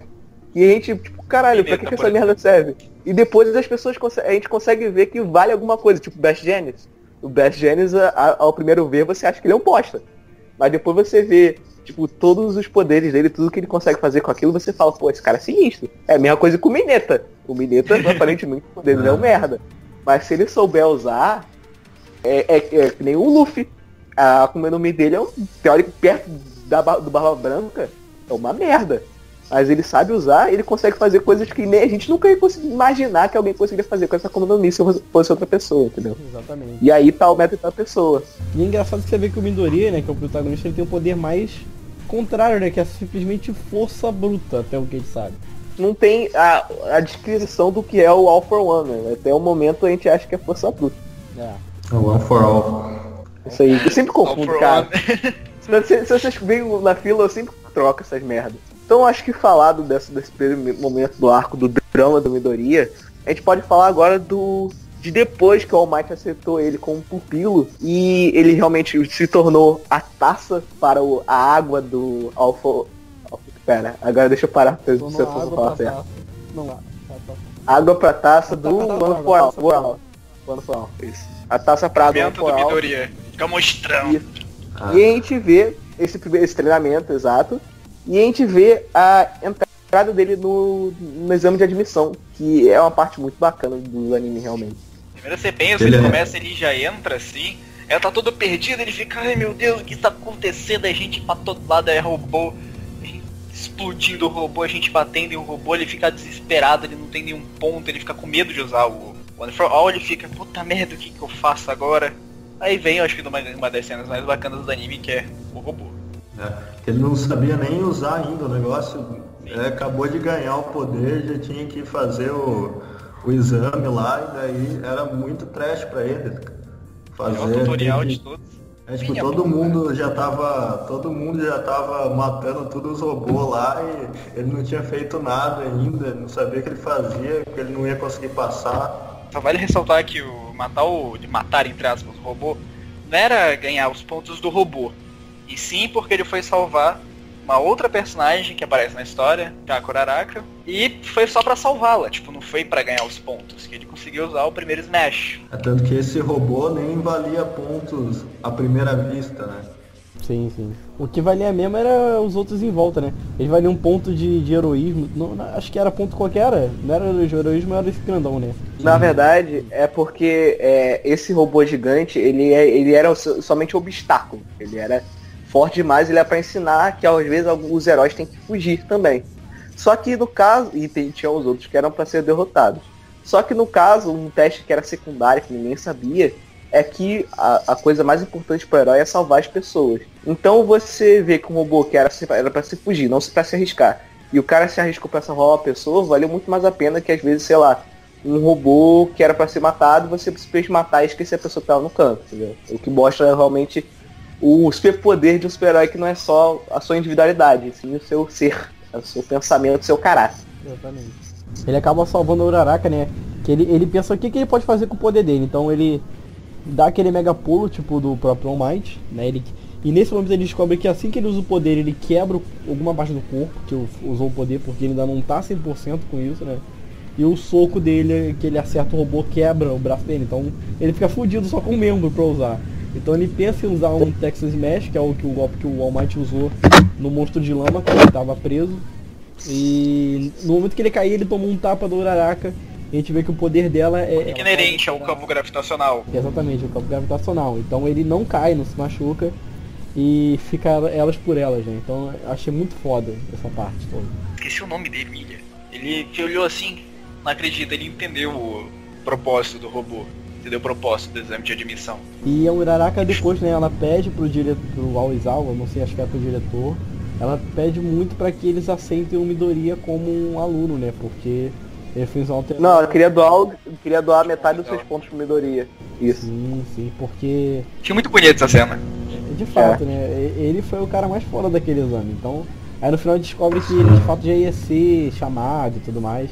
E a gente, tipo, caralho, pra que, que essa merda serve? E depois as pessoas a gente consegue ver que vale alguma coisa, tipo Best Genis. O Best a- ao primeiro ver, você acha que ele é um bosta. Mas depois você vê, tipo, todos os poderes dele, tudo que ele consegue fazer com aquilo, você fala, pô, esse cara é sinistro. É a mesma coisa com o Mineta. O Mineta, <laughs> aparentemente, o poder dele é um merda. Mas se ele souber usar, é, é, é que nem o Luffy. A Akuma no Mi dele é um teórico perto da, do Barba Branca. É uma merda. Mas ele sabe usar, ele consegue fazer coisas que nem a gente nunca ia conseguir imaginar que alguém conseguiria fazer com essa Mi se fosse outra pessoa, entendeu? Exatamente. E aí tá o método da pessoa. E é engraçado que você vê que o Midoriya, né, que é o protagonista, ele tem um poder mais contrário, né, que é simplesmente força bruta, até o que a gente sabe. não tem a, a descrição do que é o All for One, né? Até o momento a gente acha que é força bruta. É. One for All. Isso aí, eu sempre confundo, cara. one. Se, se vocês veem na fila, eu sempre troco essas merdas. Então acho que falado desse, desse primeiro momento do arco do drama do Midoriya, a gente pode falar agora do de depois que o All Might aceitou ele como pupilo e ele realmente se tornou a taça para o, a água do Alpha. Pera, agora deixa eu parar pra água falar certo. taça. Não, tá. Água pra taça do Taça pra One água, for All. taça pra água. One for All. Isso. A taça pra água do. Midoriya. Fica mostrando. Isso. E a gente vê esse, primeiro- esse treinamento, exato. E a gente vê a entrada dele no, no exame de admissão, que é uma parte muito bacana do anime realmente. Primeiro você pensa, Ele ele é- começa, ele já entra assim, ela tá todo perdido, ele fica, ai meu Deus, o que tá acontecendo? A gente pra todo lado é robô, gente explodindo o robô, a gente batendo em um robô, ele fica desesperado, ele não tem nenhum ponto, ele fica com medo de usar o One for All, ele fica, puta merda, o que, que eu faço agora? Aí vem, eu acho que uma, uma das cenas mais bacanas do anime, que é o robô. É, ele não sabia nem usar ainda o negócio. é, acabou de ganhar o poder, já tinha que fazer o, o exame lá, e daí era muito trash pra ele. Fazer. É o tutorial de todos. É, tipo, Minha todo boca. mundo já tava. Todo mundo já tava matando todos os robôs lá e ele não tinha feito nada ainda, não sabia o que ele fazia, que ele não ia conseguir passar. Só vale ressaltar que o matar o. de matar, entre aspas, o robô, não era ganhar os pontos do robô. E sim porque ele foi salvar uma outra personagem que aparece na história, que é a Kuraraka, e foi só pra salvá-la, tipo, não foi pra ganhar os pontos, que ele conseguiu usar o primeiro Smash. É tanto que esse robô nem valia pontos à primeira vista, né? Sim, sim. O que valia mesmo era os outros em volta, né? Eles valiam um ponto de, de heroísmo. Não, não, acho que era ponto qualquer, era. não era de heroísmo, era esse grandão, né? Na verdade, é porque é, esse robô gigante, ele, é, ele era so- somente obstáculo. Ele era forte demais, ele é pra ensinar que às vezes alguns heróis têm que fugir também. Só que no caso, e tinha os outros que eram pra ser derrotados. Só que no caso, um teste que era secundário, que ninguém sabia, é que a, a coisa mais importante pro herói é salvar as pessoas. Então você vê que um robô que era, para se fugir, não para se arriscar, e o cara se arriscou pra salvar uma pessoa, valeu muito mais a pena que às vezes, sei lá, um robô que era pra ser matado, você simplesmente matar e esquecer a pessoa que tava no canto, entendeu? O que mostra realmente o superpoder de um super-herói que não é só a sua individualidade, sim o seu ser, o seu pensamento, o seu caráter. Exatamente. Ele acaba salvando a Uraraka, né? Que ele, ele pensa o que, que ele pode fazer com o poder dele. Então ele dá aquele mega pulo, tipo do próprio All Might, né? Ele, e nesse momento ele descobre que assim que ele usa o poder, ele quebra alguma parte do corpo que usou o poder, porque ele ainda não tá 100% com isso, né? E o soco dele, que ele acerta o robô, quebra o braço dele. Então ele fica fudido só com o membro pra usar. Então ele pensa em usar um Texas Smash, que é o, que o golpe que o All Might usou no monstro de lama, quando ele estava preso. E no momento que ele cair, ele tomou um tapa do Uraraka. E a gente vê que o poder dela é. É inerente ao campo gravitacional. Exatamente, o campo gravitacional. Então ele não cai, não se machuca. E fica elas por elas, né? Então achei muito foda essa parte toda. Esqueci o nome dele, Milha. Ele que olhou assim, não acredita, ele entendeu o propósito do robô entendeu o propósito do exame de admissão. E a Uraraka depois, né, ela pede pro diretor, pro Aoizawa, não sei, acho que é pro diretor, ela pede muito para que eles aceitem o Midoriya como um aluno, né, porque ele fez uma alteração. Não, eu queria doar, queria doar metade dos seus pontos pro Midoriya. Isso. Sim, sim, porque... Tinha muito bonita essa cena. De fato, é. né, ele foi o cara mais fora daquele exame, então... Aí no final descobre que ele de fato já ia ser chamado e tudo mais.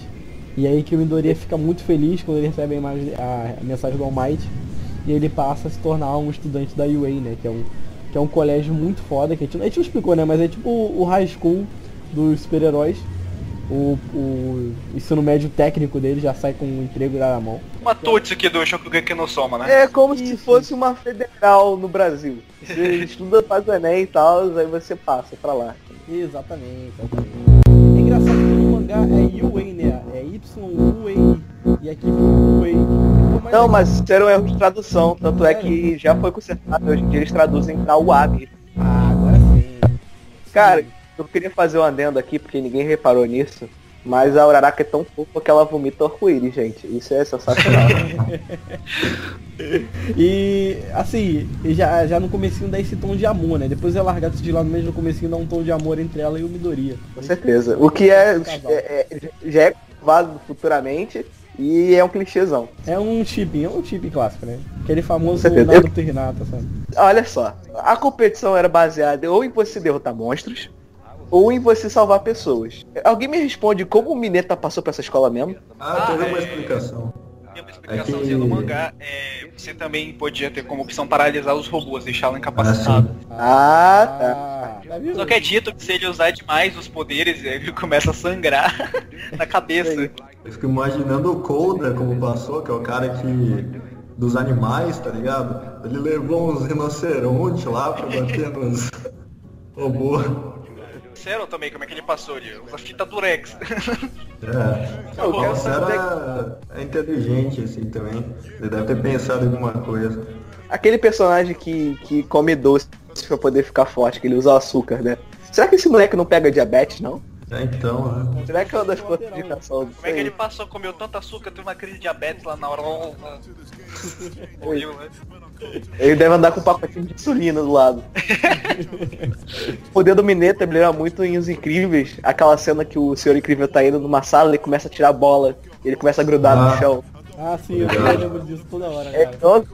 E aí que o Midoriya fica muito feliz quando ele recebe a, imagem, a, a mensagem do All Might e ele passa a se tornar um estudante da UA, né? Que é um, que é um colégio muito foda, que a gente, a gente não explicou, né? Mas é tipo o, o high school dos super-heróis. O, o, ensino médio técnico dele já sai com um emprego na mão. Uma Tutsi aqui do Shokugeki no Soma, né? É como isso, se fosse uma federal no Brasil. Você <laughs> estuda, faz o Enem e tal, aí você passa pra lá. Exatamente. É engraçado que no mangá é UA, né? Y-U-A. E aqui UA. Não, mas isso era um erro de tradução. Tanto é que já foi consertado. Hoje em dia eles traduzem pra UAB. Ah, agora sim. Cara, eu queria fazer um adendo aqui, porque ninguém reparou nisso. Mas a Uraraka é tão fofa que ela vomita arco-íris, gente. Isso é sensacional. <laughs> e assim, já, já no comecinho dá esse tom de amor, né? Depois é largado de lado mesmo no comecinho dá um tom de amor entre ela e o Midoriya. Com certeza. O que é, é, é já é válido futuramente e é um clichêzão. É um chip, é um chip clássico, né? Aquele famoso Naruto Hinata, sabe? Olha só, a competição era baseada ou em você derrotar monstros, ou em você salvar pessoas. Alguém me responde como o Mineta passou pra essa escola mesmo? Ah, tem uma explicação. Tem uma explicaçãozinha é que... no mangá. É, você também podia ter como opção paralisar os robôs, deixá-los incapacitados. Ah, ah, tá. Só que é dito que se ele usar demais os poderes, ele começa a sangrar <laughs> na cabeça. Eu fico imaginando o Colda como passou, que é o cara que dos animais, tá ligado? Ele levou uns rinocerontes lá pra bater nos <laughs> robôs disseram também como é que ele passou ali. Usa fita durex. É. o cara é inteligente assim também. Ele deve ter pensado em alguma coisa. Aquele personagem que, que come doce pra poder ficar forte, que ele usa açúcar, né? Será que esse moleque não pega diabetes, não? É, então, né? Será que é uma das fortificações? Como é que ele passou, comeu tanto açúcar, teve uma crise de diabetes lá na hora? Morreu, né? Ele deve andar com um pacotinho de insulina do lado. o <laughs> poder do Mineta ele era muito em Os Incríveis. Aquela cena que o Senhor Incrível tá indo numa sala e começa a tirar a bola. Ele começa a grudar ah. no chão. Ah, sim, eu lembro disso toda hora, é, cara.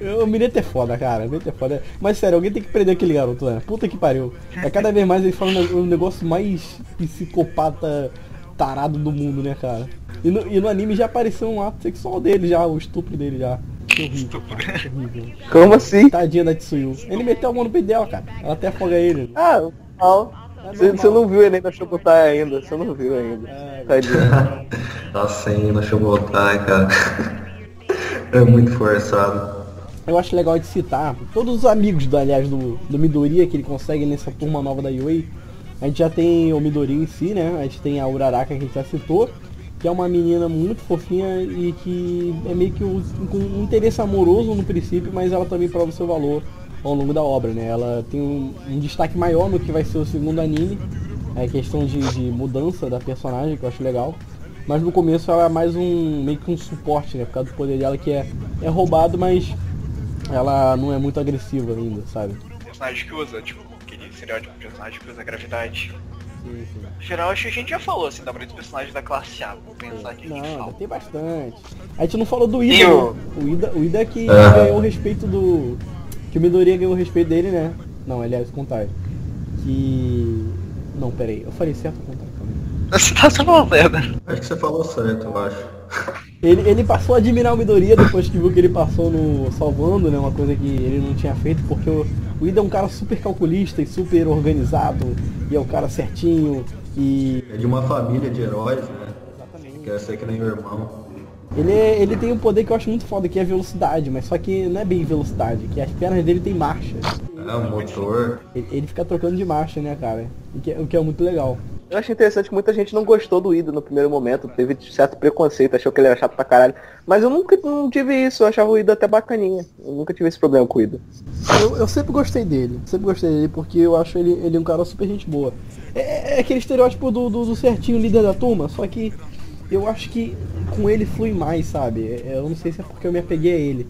É, o Mineta é foda, cara. O Mineta é foda. Mas sério, alguém tem que prender aquele garoto, né? Puta que pariu. É cada vez mais ele fala um negócio mais psicopata tarado do mundo, né, cara? E no, e no anime já apareceu um ato sexual dele já, o estupro dele já. Horrível, cara, horrível. Como assim? Tadinha da Tsuyu. Ele meteu a mão no peito dela, cara. Ela até afoga ele. Ah, normal. Você, você não viu ele na Shobutai ainda, você não viu ainda. É, Tadinha. <laughs> Nossa, ainda na Shobutai, cara. É muito forçado. Eu acho legal de citar todos os amigos, do, aliás, do, do Midoriya que ele consegue nessa turma nova da UA. A gente já tem o Midoriya em si, né? A gente tem a Uraraka que a gente já citou que é uma menina muito fofinha e que é meio que um, um interesse amoroso no princípio, mas ela também prova o seu valor ao longo da obra, né? Ela tem um, um destaque maior no que vai ser o segundo anime, é questão de, de, mudança da personagem, que eu acho legal. Mas no começo ela é mais um meio que um suporte, né? Por causa do poder dela que é, é roubado, mas ela não é muito agressiva ainda, sabe? Personagem que usa, tipo, aquele estereótipo de personagem que usa gravidade. Sim, geral, acho que a gente já falou assim da maioria dos personagens da classe A. Vou pensar aqui. Não, tem bastante. A gente não falou do Ida. O... Né? o Ida, o Ida que uhum. ganhou o respeito do. Que o Midoriya ganhou o respeito dele, né? Não, aliás, contar. Que. Não, peraí, eu falei certo contar. Você tá sendo uma merda. Acho que você falou certo, eu acho. Ele, ele passou a admirar o Midoriya depois que viu que ele passou no salvando, né? Uma coisa que ele não tinha feito, porque o, o Ida é um cara super calculista e super organizado, e é um cara certinho, e. É de uma família de heróis, né? Exatamente. Quer ser que nem o irmão. Ele, é, ele tem um poder que eu acho muito foda, que é velocidade, mas só que não é bem velocidade, que as pernas dele tem marcha. É, o motor. Ele, ele fica trocando de marcha, né, cara? O que, é, o que é muito legal. Eu acho interessante que muita gente não gostou do Ida no primeiro momento, teve certo preconceito, achou que ele era chato pra caralho. Mas eu nunca não tive isso, eu achava o Ida até bacaninha. Eu nunca tive esse problema com o Ida. Eu, eu sempre gostei dele, sempre gostei dele, porque eu acho ele, ele um cara super gente boa. É, é aquele estereótipo do, do, do, certinho líder da turma, só que eu acho que com ele flui mais, sabe? É, eu não sei se é porque eu me apeguei a ele.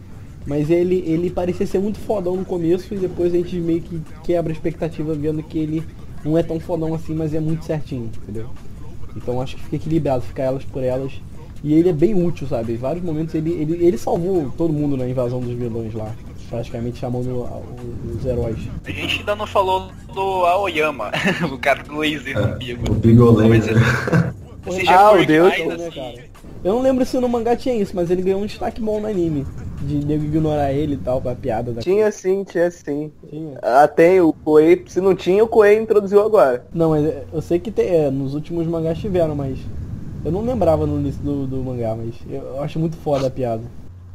Mas ele, ele parecia ser muito fodão no começo e depois a gente meio que quebra a expectativa vendo que ele não é tão fodão assim, mas é muito certinho, entendeu? Então acho que fica equilibrado, fica elas por elas. E ele é bem útil, sabe? Em vários momentos ele, ele, ele salvou todo mundo na invasão dos vilões lá. Praticamente chamando os heróis. A gente ainda não falou do Aoyama, <laughs> o cara do laser no umbigo. O Bigo Laser. <laughs> ah, o Deus. Né, cara? Eu não lembro se no mangá tinha isso, mas ele ganhou um destaque bom no anime de nego ignorar ele e tal, pra piada da Tinha sim, tinha sim. Tinha. Ah, tem, o Koei, se não tinha, o Koei introduziu agora. Não, mas eu sei que tem, é, nos últimos mangás tiveram, mas eu não lembrava no início do, do mangá, mas eu acho muito foda a piada.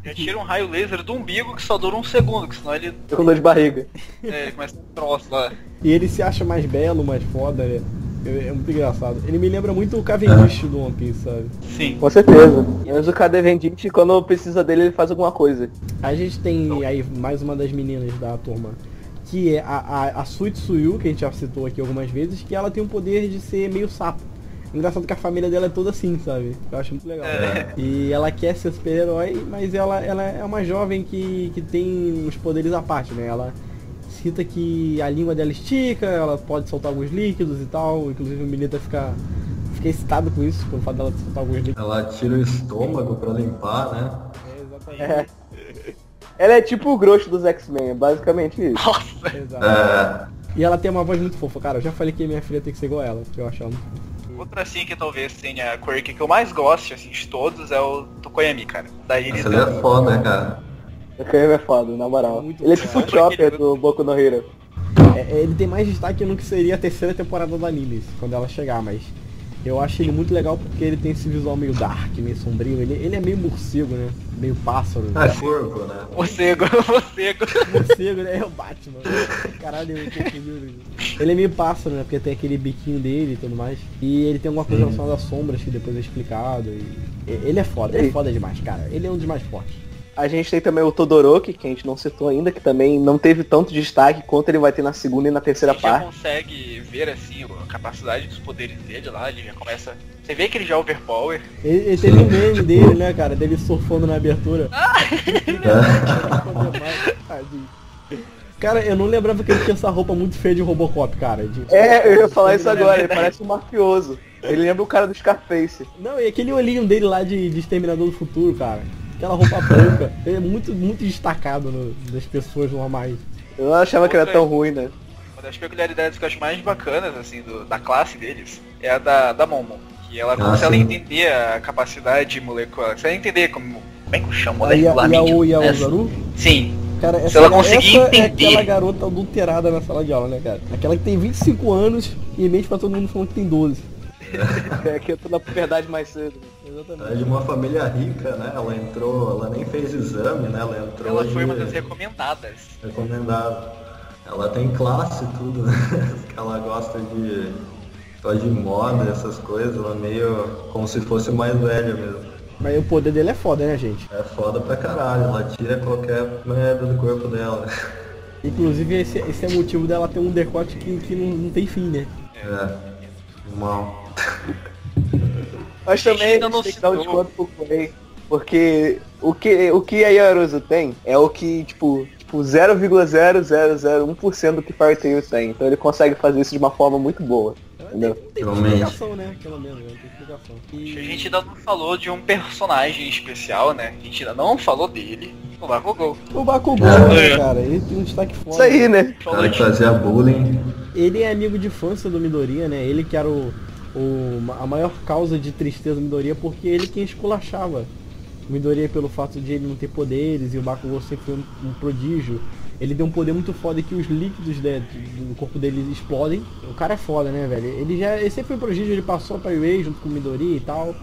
Já tira um raio laser do umbigo que só dura um segundo, que senão ele. Fica com dor de barriga. É, ele começa um troço lá. E ele se acha mais belo, mais foda, né? É muito engraçado. Ele me lembra muito o Cavendish é. do One Piece, sabe? Sim. Com certeza. Mas o Cavendish, quando precisa dele, ele faz alguma coisa. A gente tem aí mais uma das meninas da turma, que é a, a, a Suitsuyu, que a gente já citou aqui algumas vezes, que ela tem o poder de ser meio sapo. Engraçado que a família dela é toda assim, sabe? Eu acho muito legal. É. E ela quer ser super-herói, mas ela, ela é uma jovem que, que tem os poderes à parte, né? Ela cita que a língua dela estica, ela pode soltar alguns líquidos e tal. Inclusive o Milita fica, fica excitado com isso, pelo fato dela soltar alguns líquidos. Ela tira o estômago pra limpar, né? É, exatamente. É. Ela é tipo o grosso dos X-Men, é basicamente isso. Nossa! Exato. É. E ela tem uma voz muito fofa, cara. Eu já falei que minha filha tem que ser igual a ela, porque eu acho ela Outra assim que talvez tenha a quirk que eu mais gosto assim, de todos é o Tokoyami, cara. Daí ele Essa é foda, cara. O Kame é foda, na moral. Muito ele é tipo o Chopper do Boku no Hero. É, é, ele tem mais destaque no que seria a terceira temporada do anime, quando ela chegar, mas eu acho ele muito legal porque ele tem esse visual meio dark, meio sombrio. Ele, ele é meio morcego, né? Meio pássaro. Ah, é corvo, né? Morcego, <laughs> morcego. Morcego, né? É o Batman. Caralho, eu Ele é meio pássaro, né? Porque tem aquele biquinho dele e tudo mais. E ele tem alguma coisa relacionada às sombras que depois é explicado. E... Ele é foda, ele é foda demais, cara. Ele é um dos mais fortes. A gente tem também o Todoroki, que a gente não citou ainda, que também não teve tanto destaque quanto ele vai ter na segunda e na terceira parte. Você consegue ver assim a capacidade dos poderes dele lá, ele já começa. Você vê que ele já é overpower. Ele, ele teve um meme dele, né, cara? Dele surfando na abertura. Ah, Cara, eu não lembrava que ele tinha essa roupa muito feia de Robocop, cara. De... É, eu ia falar isso agora, ele <laughs> parece um mafioso. Ele lembra o cara do Scarface. Não, e aquele olhinho dele lá de, de Exterminador do Futuro, cara aquela roupa branca. Ele é muito, muito destacado no, das pessoas normais. Eu não achava Outra, que era tão ruim, né? Uma das peculiaridades que eu acho mais bacanas, assim, do, da classe deles, é a da, da Momo. Que ela, ah, se ela entender a capacidade molecular, se ela entender como, como é que chama molecularmente. E a, e a Zaru? Sim. Cara, essa, se ela conseguir essa entender... é aquela garota adulterada na sala de aula, né, cara? Aquela que tem 25 anos e mente pra todo mundo falando que tem 12. <laughs> é que eu tô na puberdade mais cedo. Exatamente. Ela é de uma família rica, né? Ela entrou, ela nem fez exame, né? Ela entrou. Ela foi uma das recomendadas. Recomendada. Ela tem classe tudo, <laughs> né? ela gosta de. só de moda, essas coisas, ela é meio como se fosse mais velha mesmo. Mas o poder dele é foda, né, gente? É foda pra caralho, ela tira qualquer merda do corpo dela. <laughs> Inclusive esse, esse é o motivo dela ter um decote que, que não, não tem fim, né? É. Mal. <laughs> Mas também a gente tem que dar um desconto pro Clay. Porque o que, o que a Yaruzu tem é o que, tipo, tipo 0,0001% do que Fire Tail tem. Então ele consegue fazer isso de uma forma muito boa. Entendeu? Tem, tem explicação, né? Pelo menos, né? tem explicação. E... A gente ainda não falou de um personagem especial, né? A gente ainda não falou dele. O Bakugou. O Bakugou, né, cara? Ele tem um destaque forte. Isso aí, né? Ele fazia bullying. Ele é amigo de infância do Midoriya, né? Ele que era o o, a maior causa de tristeza do Midoriya porque ele quem esculachava. O Midoriya pelo fato de ele não ter poderes e o Bakugou sempre foi um, um prodígio. Ele deu um poder muito foda que os líquidos de, do corpo dele explodem. O cara é foda, né, velho? Ele já ele sempre foi um prodígio, ele passou pra Ray junto com o Midoriya e tal.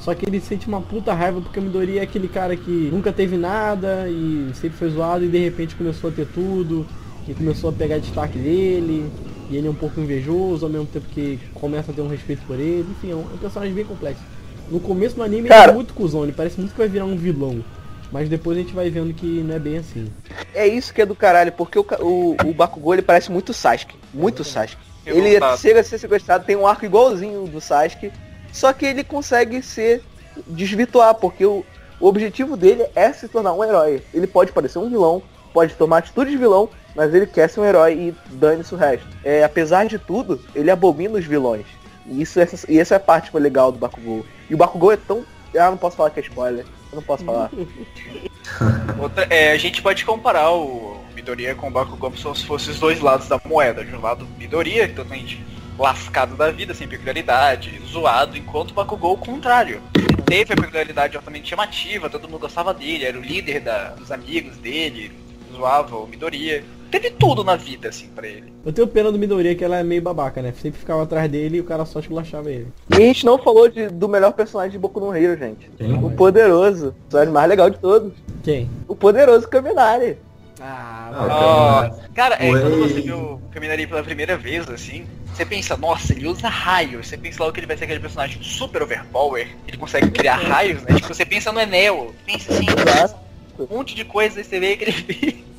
Só que ele sente uma puta raiva porque o Midori é aquele cara que nunca teve nada e sempre foi zoado e de repente começou a ter tudo. E começou a pegar destaque dele. E ele é um pouco invejoso ao mesmo tempo que começa a ter um respeito por ele. Enfim, é um, é um personagem bem complexo. No começo do anime Cara, ele é muito cuzão, ele parece muito que vai virar um vilão. Mas depois a gente vai vendo que não é bem assim. É isso que é do caralho, porque o, o, o Bakugou ele parece muito Sasuke. Muito Sasuke. Ele chega a ser sequestrado, tem um arco igualzinho do Sasuke, só que ele consegue se desvirtuar, porque o, o objetivo dele é se tornar um herói. Ele pode parecer um vilão, pode tomar atitude de vilão, mas ele quer ser um herói e dane-se o resto. É, apesar de tudo, ele abomina os vilões. E, isso, essa, e essa é a parte foi legal do Bakugou. E o Bakugou é tão... Ah, não posso falar que é spoiler. Eu não posso falar. <laughs> Outra- é, a gente pode comparar o Midoriya com o Bakugou como se fossem os dois lados da moeda. De um lado, Midoriya, é totalmente lascado da vida, sem peculiaridade, zoado, enquanto o Bakugou, o contrário. Ele teve a peculiaridade altamente chamativa, todo mundo gostava dele, era o líder da- dos amigos dele, zoava o Midoriya. Teve tudo na vida, assim, pra ele. Eu tenho pena do Midoriya que ela é meio babaca, né? Sempre ficava atrás dele e o cara só esculachava ele. E a gente não falou de- do melhor personagem de Boku no Hero, gente. Quem? O poderoso. O personagem mais legal de todos. Quem? O poderoso Kaminari. Ah, Ah, cara, é, quando você o Kaminari pela primeira vez, assim, você pensa, nossa, ele usa raios. Você pensa logo que ele vai ser aquele personagem super overpower, ele consegue criar raios, né? Tipo, você pensa no Enel, pensa assim, Exato. um monte de coisa, aí você vê que ele <laughs>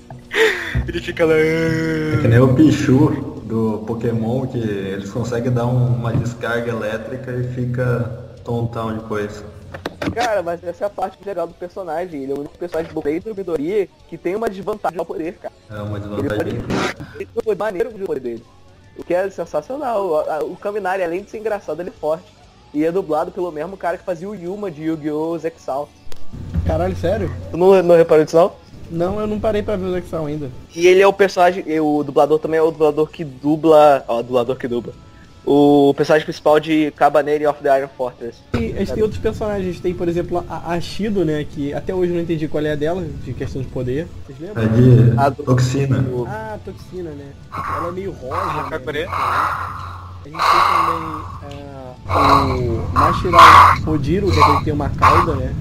Ele fica lá. É que nem o Pichu do Pokémon, que eles conseguem dar um- uma descarga elétrica e fica tontão depois. Cara, mas essa é a parte legal do personagem. Ele é o único personagem do Blade do que tem uma desvantagem ao poder, cara. É uma Ele desvantagem. Ele foi maneiro de poder dele. O que é sensacional. O, o Kaminari, além de ser engraçado, ele é forte. E é dublado pelo mesmo cara que fazia o Yuma de Yu-Gi-Oh! Zexal. Caralho, sério? Tu não, não reparou disso não? Não, eu não parei pra ver o Zexal ainda. E ele é o personagem, e o dublador também é o dublador que dubla. Ó, o dublador que dubla. O personagem principal de Cabaneri of the Iron Fortress. E a gente tem outros personagens, tem por exemplo a, a Shido, né, que até hoje eu não entendi qual é a dela, de questão de poder. Vocês lembram? É de A do- toxina. Ah, a toxina, né? Ela é meio rosa. né? Gente tem também ah, o Mashira Rodiro, que é aquele que tem uma cauda, né?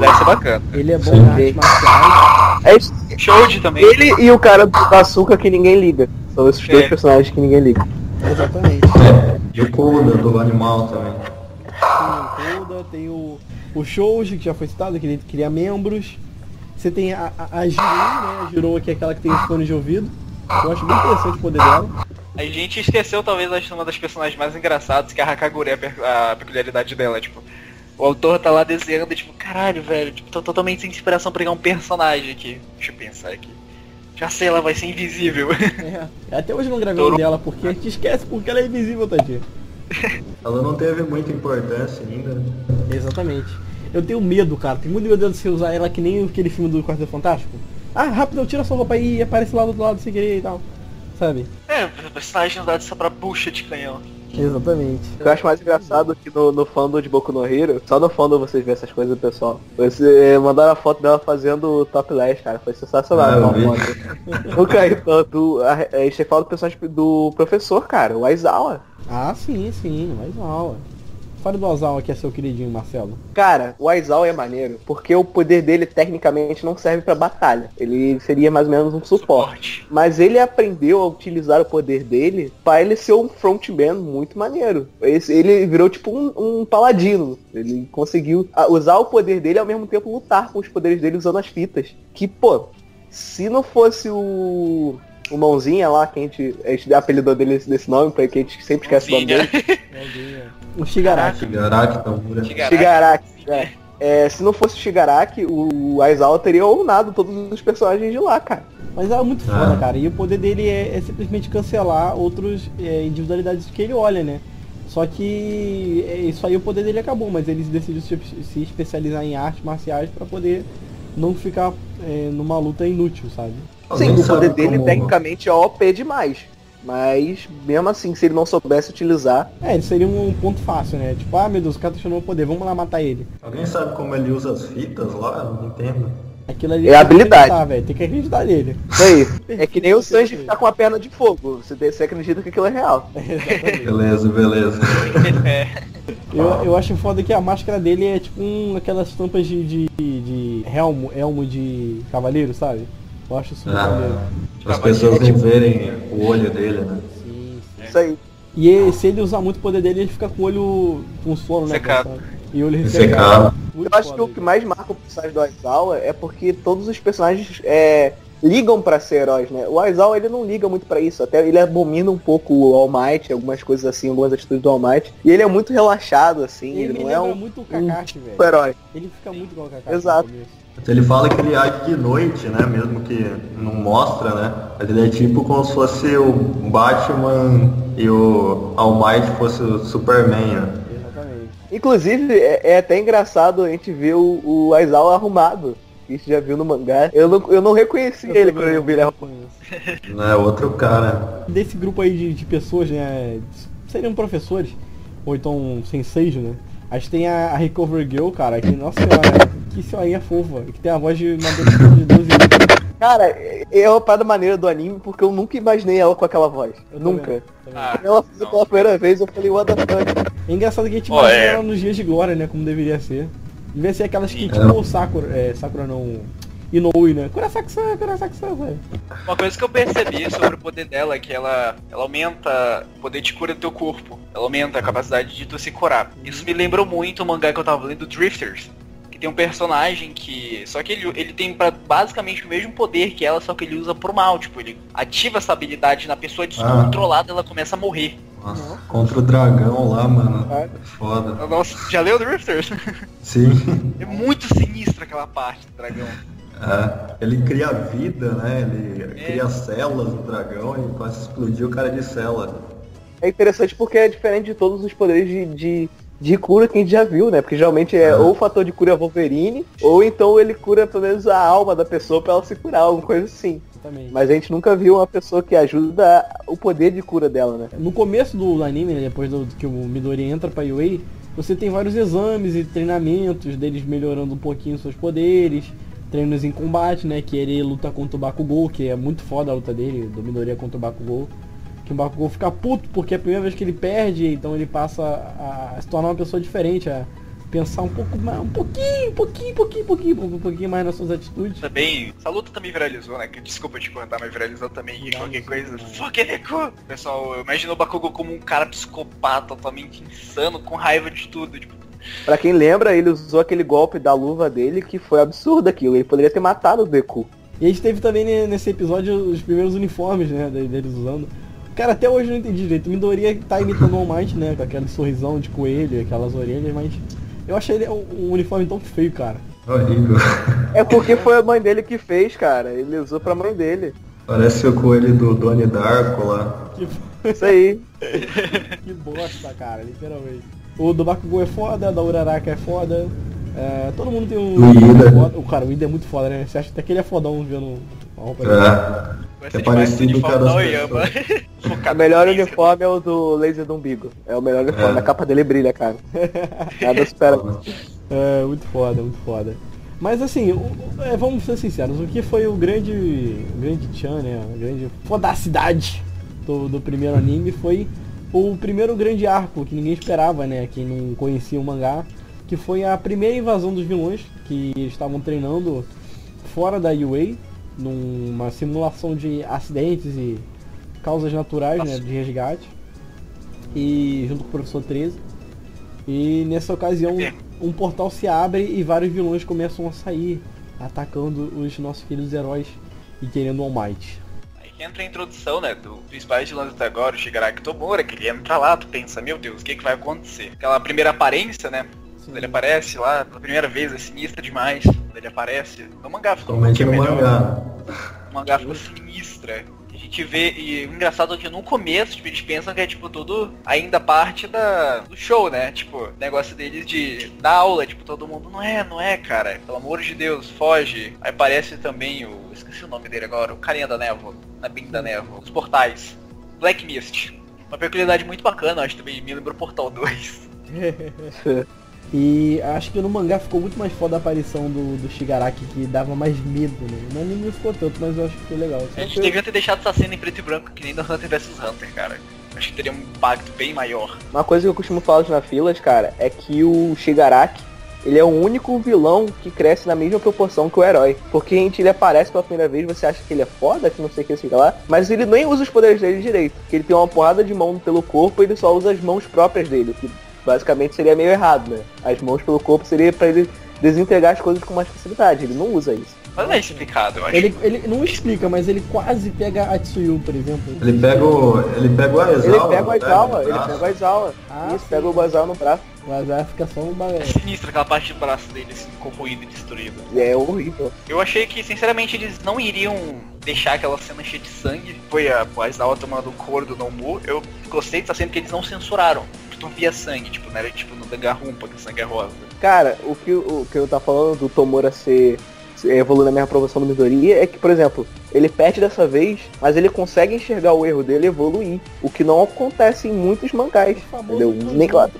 Deve ser bacana. Ele é bom Sim. em artes marciais. É. Shoji também. Ele e o cara do açúcar que ninguém liga. São esses dois É. personagens que ninguém liga. Exatamente. É, e o Koda do animal também. Tem o Koda, tem o, o Shouji, que já foi citado, que ele cria membros. Você tem a, a, a Jirou, né? A Jirou, que é aquela que tem os fones de ouvido. Eu acho bem interessante o poder dela. A gente esqueceu talvez acho, uma das personagens mais engraçadas, que é a Hakagure, a, peculiaridade dela, tipo. O autor tá lá desenhando e tipo, caralho, velho, tipo, tô totalmente sem inspiração pra pegar um personagem aqui. Deixa eu pensar aqui. Já sei, ela vai ser invisível. É. Até hoje eu não gravei um dela, porque a gente esquece porque ela é invisível, tadinha. Ela não teve muita importância ainda. né? Exatamente. Eu tenho medo, cara. Tenho muito medo de você usar ela que nem aquele filme do Quarteto Fantástico. Ah, rápido, tira sua roupa aí e aparece lá do outro lado sem querer e tal. Sabe? é, o personagem dá só pra bucha de canhão. Exatamente. O que eu acho mais engraçado que no, no fandom de Boku no Hero, só no fandom vocês vêem essas coisas, pessoal. Você eh, mandaram a foto dela fazendo o topless, cara. Foi sensacional. Ah. Nunca aí tanto. A, a gente fala do personagem do professor, cara, o Aizawa. Ah, sim, sim, mais aula. Fale do Azawa que é seu queridinho, Marcelo. Cara, o Aizawa é maneiro, porque o poder dele tecnicamente não serve pra batalha. Ele seria mais ou menos um suporte. Mas ele aprendeu a utilizar o poder dele pra ele ser um frontman muito maneiro. Ele virou tipo um, um paladino. Ele conseguiu usar o poder dele e ao mesmo tempo lutar com os poderes dele usando as fitas. Que, pô, se não fosse o. O Mãozinha lá, que a gente, a gente apelidou dele desse nome, porque a gente sempre esquece o nome dele. O Shigaraki. Shigaraki, Tamura. Shigaraki. Shigaraki. É. É, se não fosse o Shigaraki, o Aizawa teria ownado todos os personagens de lá, cara. Mas é muito foda, Ah. cara. E o poder dele é, é simplesmente cancelar outras é, individualidades que ele olha, né? Só que é, isso aí o poder dele acabou, mas ele decidiu se, se especializar em artes marciais pra poder não ficar é, numa luta inútil, sabe? Sim, o poder dele como- tecnicamente é OP demais. Mas, mesmo assim, se ele não soubesse utilizar. É, ele seria um ponto fácil, né? Tipo, ah meu Deus, o cara tá o poder, vamos lá matar ele. Alguém sabe como ele usa as fitas lá? Eu não entendo. Aquilo ali é habilidade. Tem que, tem que acreditar nele. Isso aí. <laughs> É que nem o Sanji que tá com a perna de fogo. Você, você acredita que aquilo é real. <laughs> beleza, beleza. <laughs> É. Eu, eu acho foda que a máscara dele é tipo um, aquelas tampas de, de, de elmo, elmo de cavaleiro, sabe? Eu acho isso ah, As pessoas não verem o olho dele, né? Sim, sim. Isso aí. E se ele usar muito o poder dele, ele fica com o olho com sono, né? Secado. E olho ressecado. Eu acho que o que mais marca o personagem do Aizawa é porque todos os personagens é, ligam para ser heróis, né? O Aizawa ele não liga muito para isso, até ele abomina um pouco o All Might, algumas coisas assim, algumas atitudes do All Might, e ele é muito relaxado assim, ele, ele não é um muito o Kakashi, um velho. Herói. Ele fica muito igual o Kakashi. Exato. Ele fala que ele age de noite, né? Mesmo que não mostra, né? Mas ele é tipo como se fosse o Batman e o All Might fosse o Superman, né? Inclusive, é, é, até engraçado a gente ver o, o Aizawa arrumado. A gente já viu no mangá. Eu não, eu não reconheci eu ele quando eu vi ele arrumado. <laughs> Não é outro cara. Desse grupo aí de, de pessoas, né? Seriam professores. Ou então senseis, né? A gente tem a, a Recover Girl, cara, que, nossa senhora, que senhorinha fofa, que tem a voz de uma de 12 anos. Cara, é uma parada maneira do anime porque eu nunca imaginei ela com aquela voz. Eu nunca. Ah, ela fez pela primeira vez, eu falei, what the fuck. É engraçado que a gente oh, imagina é. ela nos dias de glória, né? Como deveria ser. Devia ser aquelas que, tipo, o Sakura, é, Sakura não... Inoue, né? Kurasaki-san, Kurasaki-san, velho. Uma coisa que eu percebi sobre o poder dela é que ela, ela aumenta o poder de cura do teu corpo. Ela aumenta a capacidade de tu se curar. Isso me lembrou muito o mangá que eu tava lendo, Drifters que tem um personagem que. Só que ele, ele tem pra, basicamente o mesmo poder que ela, só que ele usa pro mal. Tipo, ele ativa essa habilidade na pessoa descontrolada, ah. ela começa a morrer. Nossa, contra o dragão lá, mano. É foda. Nossa, já leu Drifters? Sim. <laughs> É muito sinistra aquela parte do dragão. É, ele cria vida, né? Ele é. cria células do dragão e a explodir o cara de cela. É interessante porque é diferente de todos os poderes de, de de cura que a gente já viu, né? Porque geralmente é ou o fator de cura Wolverine, ou então ele cura pelo menos a alma da pessoa para ela se curar, alguma coisa assim. Exatamente. Mas a gente nunca viu uma pessoa que ajuda o poder de cura dela, né? No começo do anime, né, depois do, que o Midori entra pra UA, você tem vários exames e treinamentos deles melhorando um pouquinho seus poderes, treinos em combate, né? Que ele luta contra o Bakugou, que é muito foda a luta dele, do Midori contra o Bakugou que o Bakugou fica puto porque é a primeira vez que ele perde, então ele passa a, se tornar uma pessoa diferente, a pensar um pouco mais, um pouquinho, um pouquinho, um pouquinho, um pouquinho, um pouquinho mais nas suas atitudes. Também, essa luta também viralizou, né? Que, desculpa te cortar, mas viralizou também Viralizou, qualquer coisa. Fuck Neko! Pessoal, imagina o Bakugou como um cara psicopata, totalmente insano, com raiva de tudo, tipo, Pra quem lembra, ele usou aquele golpe da luva dele que foi absurdo aquilo. Ele poderia ter matado o Deku. E a gente teve também nesse episódio os primeiros uniformes, né, deles usando. Cara, até hoje eu não entendi direito. Midoriya tá imitando o All Might, né? Com aquele sorrisão de coelho, aquelas orelhas, mas eu achei ele um uniforme tão feio, cara. Horrível. É porque foi a mãe dele que fez, cara. Ele usou pra mãe dele. Parece o coelho do Donnie Darko lá. Isso aí. <laughs> que bosta, cara, literalmente. O do Bakugou é foda, da Uraraka é foda. É, todo mundo tem um. O Ida. O cara, o Ida é muito foda, né? Você acha até que ele é fodão vendo a roupa dele. É. Vai é parecido com Oyama. <laughs> o melhor uniforme é o do laser do umbigo. É o melhor uniforme. É. A capa dele brilha, cara. <laughs> Nada supera. É, muito foda, muito foda. Mas assim, o, é, vamos ser sinceros, o que foi o grande. O grande Chan, né? A grande fodacidade do, do primeiro anime foi o primeiro grande arco que ninguém esperava, né? Quem não conhecia o mangá. Que foi a primeira invasão dos vilões que estavam treinando fora da UA numa simulação de acidentes e causas naturais né, de resgate. E junto com o professor 13. E nessa ocasião um portal se abre e vários vilões começam a sair, atacando os nossos queridos heróis e querendo o All Might. Aí entra a introdução, né, do principal vilão até agora, o Shigaraki Tomura, que ele entra lá, tu pensa, meu Deus, o que, que vai acontecer? Aquela primeira aparência, né, Sim. ele aparece lá pela primeira vez, é sinistra demais. ele aparece no mangá ficou Totalmente no melhor. mangá. O mangá ficou sinistra. A gente vê, e o engraçado é que no começo, tipo, eles pensam que é tipo tudo ainda parte da, do show, né? Tipo, negócio deles de da aula, tipo, todo mundo, não é, não é, cara. Pelo amor de Deus, foge. Aí aparece também o. Esqueci o nome dele agora, o carinha da névoa. Na é bem da névoa. Os portais. Black Mist. Uma peculiaridade muito bacana, acho também me lembrou Portal 2. <laughs> E acho que no mangá ficou muito mais foda a aparição do, do Shigaraki, que dava mais medo, né? No anime não ficou tanto, mas eu acho que ficou legal. A gente devia ter deixado essa cena em preto e branco, que nem no Hunter vs Hunter, cara. Acho que teria um impacto bem maior. Uma coisa que eu costumo falar na filas, cara, é que o Shigaraki, ele é o único vilão que cresce na mesma proporção que o herói. Porque a gente ele aparece pela primeira vez, você acha que ele é foda, que não sei o que, sei lá, mas ele nem usa os poderes dele direito. Porque ele tem uma porrada de mão pelo corpo e ele só usa as mãos próprias dele. Que basicamente seria meio errado, né? As mãos pelo corpo seria para ele desintegrar as coisas com mais facilidade. Ele não usa isso. Mas não é explicado, eu acho. Ele, ele não explica, mas ele quase pega a Tsuyu, por exemplo. Ele pega o. Ele pega o Aizawa. Ele pega o Aizawa, ele pega o Aizawa. Ah, isso, sim. pega o Aizawa no braço. O azar fica só um É bagulho. sinistro aquela parte do braço dele, assim, corroído e destruído. E é horrível. Eu achei que, sinceramente, eles não iriam deixar aquela cena cheia de sangue. Foi a o Aizawa tomando o couro do Nomu. Eu gostei dessa cena que eles não censuraram. Tu via sangue, tipo, não era tipo no Dangarumpa, que sangue é rosa. Cara, o que, o que eu tá falando do Tomura ser, ser evoluir na mesma proporção do Midoriya é que, por exemplo, ele perde dessa vez, mas ele consegue enxergar o erro dele e evoluir. O que não acontece em muitos mangás. Entendeu? Nem claro.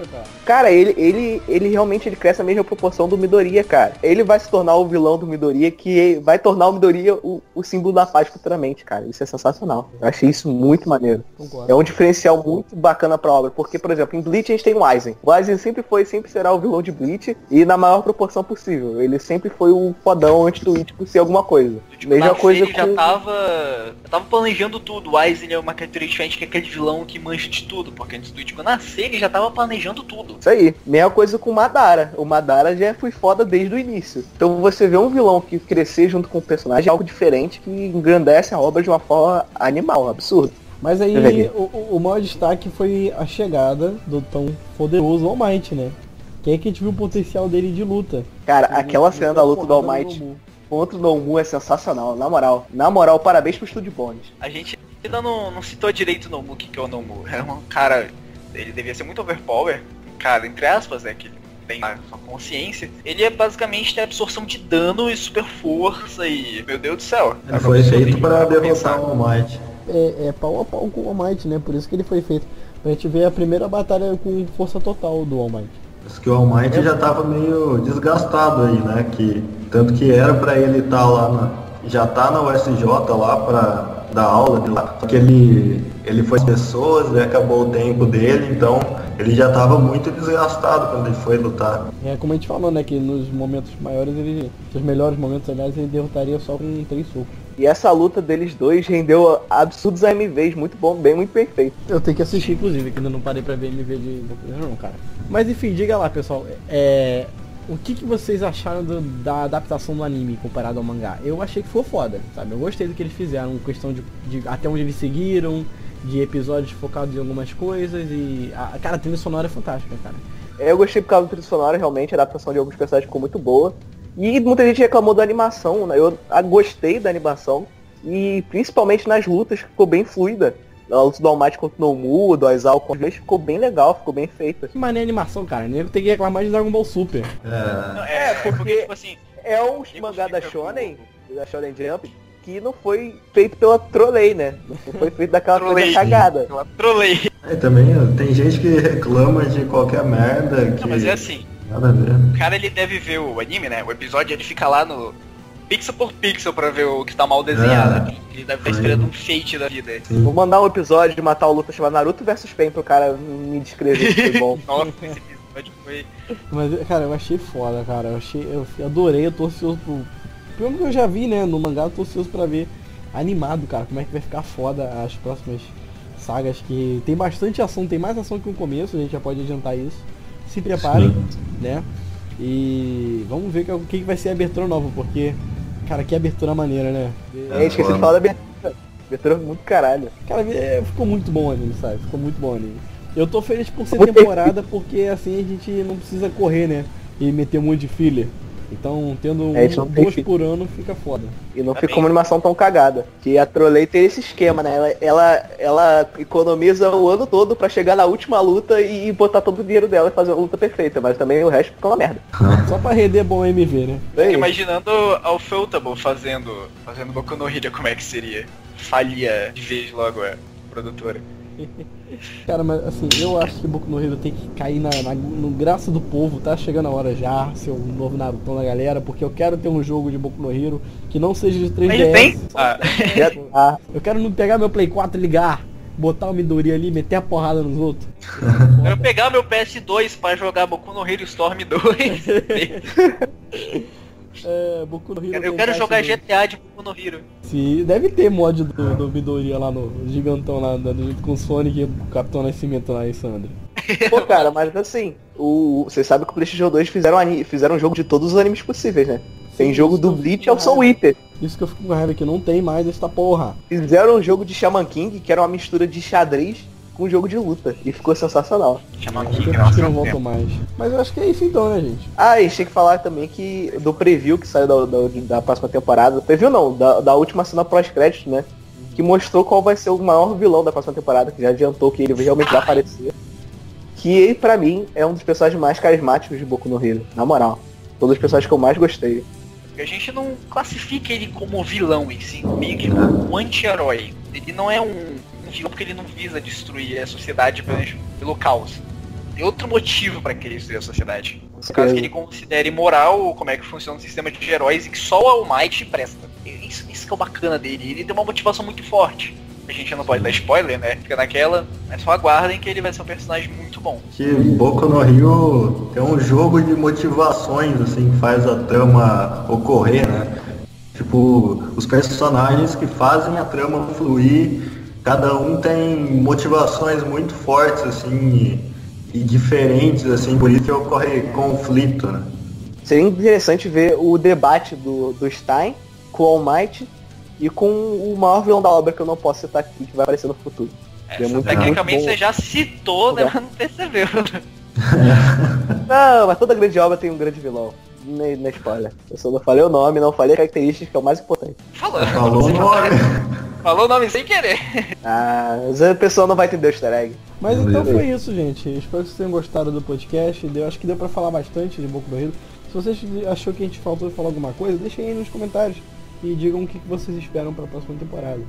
Cara, ele, ele, ele realmente ele cresce na mesma proporção do Midoriya, cara. Ele vai se tornar o vilão do Midoriya, que vai tornar o Midoriya o, o símbolo da paz futuramente, cara. Isso é sensacional. Eu achei isso muito maneiro. É um diferencial muito bacana pra obra, porque, por exemplo, em Bleach a gente tem o Aizen. O Aizen sempre foi, sempre será o vilão de Bleach, e na maior proporção possível. Ele sempre foi o fodão antes do Ichigo ser alguma coisa. Tipo, Mesma coisa com... tava. Já tava planejando tudo. O Aizen é uma característica diferente que é aquele vilão que mancha de tudo. Porque antes do Ichigo nascer, ele já tava planejando tudo. Isso aí. Mesma coisa com o Madara. O Madara já foi foda desde o início. Então você vê um vilão que crescer junto com o personagem é algo diferente que engrandece a obra de uma forma animal, absurdo. Mas aí Eu o, o- maior destaque foi a chegada do tão poderoso All Might, né? Que é que a gente viu o potencial dele de luta. Cara, aquela cena da luta do All Might Nomu. contra o Nomu é sensacional, na moral. Na moral, parabéns pro Estúdio Bones. A gente ainda não, não citou direito o Nomu, o que, que é o Nomu. É um cara. Ele devia ser muito overpower. Cara, entre aspas, né? Que ele tem a sua consciência. Ele é basicamente a absorção de dano e super força e. Meu Deus do céu. Ele foi feito pra derrotar o All Might. É, é pau a pau com o All Might, né? Por isso que ele foi feito. Pra gente ver a primeira batalha com força total do All Might. Diz que o All Might já tava meio desgastado aí, né? Que, tanto que era pra ele estar lá na. Já tá na USJ lá pra dar aula de lá. Só que ele, ele foi pessoas e acabou o tempo dele, então ele já tava muito desgastado quando ele foi lutar. É como a gente falou, né? Que nos momentos maiores, ele. Nos melhores momentos, aliás, ele derrotaria só com três socos. E essa luta deles dois rendeu absurdos AMVs, muito bom, bem, muito perfeito. Eu tenho que assistir, inclusive, que ainda não parei pra ver MV de não, cara. Mas enfim, diga lá, pessoal. É. O que, que vocês acharam do- da adaptação do anime comparado ao mangá? Eu achei que foi foda, sabe? Eu gostei do que eles fizeram, questão de, de até onde eles seguiram, de episódios focados em algumas coisas e. A, cara, a trilha sonora é fantástica, cara. É, Eu gostei por causa do trilho sonoro, realmente, a adaptação de alguns personagens ficou muito boa. E muita gente reclamou da animação, né? Eu ah, gostei da animação. E principalmente nas lutas, ficou bem fluida. A luta do All Might contra o Nomu, do Aizawa contra o ficou bem legal, ficou bem feita. Que maneira a animação, cara. Nego tem que reclamar de Dragon Ball Super. É, Não, É, porque- tipo assim, É um mangá da Shonen, da Shonen Jump, que não foi feito pela Trolley, né? Não foi feito daquela coisa Trolley. cagada. trolei. Aí também tem gente que reclama de qualquer merda que Não, mas é assim. Nada a ver. O cara ele deve ver o anime, né? O episódio ele fica lá no pixel por pixel pra ver o que tá mal desenhado. Ele deve estar esperando um fate da vida. Vou mandar um episódio de matar o Luta chamado Naruto vs Pain pro cara me descrever se foi bom. <laughs> Nossa, esse episódio foi. Mas, cara, eu achei foda, cara. Eu achei. Eu adorei, eu tô ansioso pro. Pelo que eu já vi, né, no mangá, eu tô ansioso pra ver animado, cara, como é que vai ficar foda as próximas sagas que tem bastante ação, tem mais ação que no começo, a gente já pode adiantar isso. Se preparem, né? E vamos ver o que, que vai ser a abertura nova, porque, cara, que abertura maneira, né? É, esqueci de falar da abertura. Abertura muito caralho. Cara, é, ficou muito bom o anime, sabe? Ficou muito bom o anime. Eu tô feliz por ser temporada, porque assim a gente não precisa correr, né? E meter um monte de filler. Então, tendo É, isso um, não tem duas filler. por ano, fica foda. E não Tá fica bem. uma animação tão cagada. Que a Trolley tem esse esquema, né? Ela, ela, ela economiza o ano todo pra chegar na última luta e botar todo o dinheiro dela e fazer uma luta perfeita. Mas também o resto fica uma merda. Só pra render bom MV, né? Aí. Imaginando ao Feltable fazendo. fazendo Boku no Hero como é que seria. Falia de vez logo é, o produtora. <laughs> Cara, mas assim, eu acho que Boku no Hero tem que cair na, na- no graça do povo, tá chegando a hora já, seu novo Naruto da galera, porque eu quero ter um jogo de Boku no Hero que não seja de 3DS. Ele tem? Ah. Ah, Eu quero não pegar meu Play 4 e ligar, botar o Midori ali, meter a porrada nos outros. <laughs> Eu quero pegar meu PS2 pra jogar Boku no Hero Storm 2. <laughs> É, Boku no Hero eu quero jogar do- GTA de Boku no Hero. Sim, deve ter mod do, do Midori lá no gigantão lá, do jeito com o Sonic e o Capitão Nascimento lá em Sandra. <laughs> pô, cara, mas assim, o, você sabe que o PlayStation 2 fizeram, fizeram um jogo de todos os animes possíveis, né? Tem jogo do Bleach ao Soul. Eater. Isso que eu fico com raiva que não tem mais esta porra. Fizeram um jogo de Shaman King, que era uma mistura de xadrez um jogo de luta. E ficou sensacional. Chama Eu aqui, acho que não voltam mais. Mas eu acho que é isso então, né, gente? Ah, e tinha que falar também que do preview que saiu da, da, da próxima temporada. Preview não, da, da última cena pós-crédito, né? Que mostrou qual vai ser o maior vilão da próxima temporada, que já adiantou que ele realmente vai aparecer. Que ele, pra mim, é um dos personagens mais carismáticos de Boku no Hero. Na moral. Todos os personagens que eu mais gostei. A gente não classifica ele como vilão em si, meio que um anti-herói. Ele não é um vilão porque ele não visa destruir a sociedade pelo caos. Tem outro motivo pra querer destruir a sociedade. No caso que ele considere moral como é que funciona o sistema de heróis e que só o All Might presta. Isso, isso que é o bacana dele. Ele tem uma motivação muito forte. A gente não pode dar spoiler, né? Fica naquela, mas só aguardem que ele vai ser um personagem muito bom. Que Boku no Rio é um jogo de motivações, assim, que faz a trama ocorrer, né? Tipo, os personagens que fazem a trama fluir, cada um tem motivações muito fortes, assim, e, e diferentes, assim, por isso que ocorre conflito, né? Seria interessante ver o debate do, do Stein com o All Might e com o maior vilão da obra que eu não posso citar aqui, que vai aparecer no futuro. É, É muito- tecnicamente muito você já citou, né? Mas não percebeu. <laughs> Não, mas toda grande obra tem um grande vilão. Nem, nem spoiler. Eu só não falei o nome, não falei características, que é o mais importante. Falou. Falou o nome. <laughs> Falou o nome sem querer. Ah, mas a pessoa não vai entender o easter egg. Mas então foi isso, gente. Espero que vocês tenham gostado do podcast. Deu, acho que deu pra falar bastante de Boku no Hero. Se vocês achou que a gente faltou falar alguma coisa, deixem aí nos comentários e digam o que vocês esperam pra próxima temporada.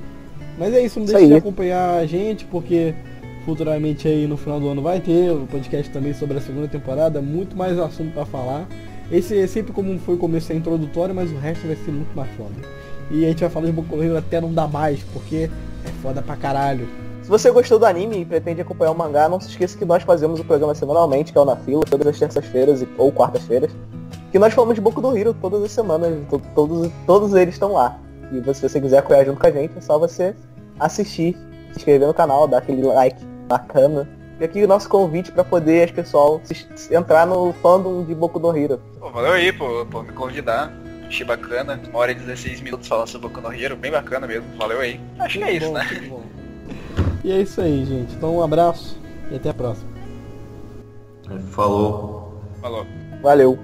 Mas é isso, não deixe de acompanhar a gente, porque futuramente aí no final do ano vai ter o podcast também sobre a segunda temporada, muito mais assunto pra falar. Esse é sempre como foi o começo é introdutório, mas o resto vai ser muito mais foda. E a gente vai falar de Boku no até não dar mais, porque é foda pra caralho. Se você gostou do anime e pretende acompanhar o mangá, não se esqueça que nós fazemos o programa semanalmente, que é o Na Fila, todas as terças-feiras ou quartas-feiras. Que nós falamos de Boku no Hero todas as semanas, to- todos, todos eles estão lá. E se você quiser apoiar junto com a gente, é só você assistir, se inscrever no canal, dar aquele like bacana. E aqui o nosso convite para poder as pessoal se- se entrar no fandom de Boku no Hero. Pô, valeu aí por, por me convidar. Achei bacana. Uma hora e 16 minutos falando sobre Boku no Hero. Bem bacana mesmo. Valeu aí. Acho que é isso, Bom, né? E é isso aí, gente. Então um abraço e até a próxima. Falou. Falou. Valeu!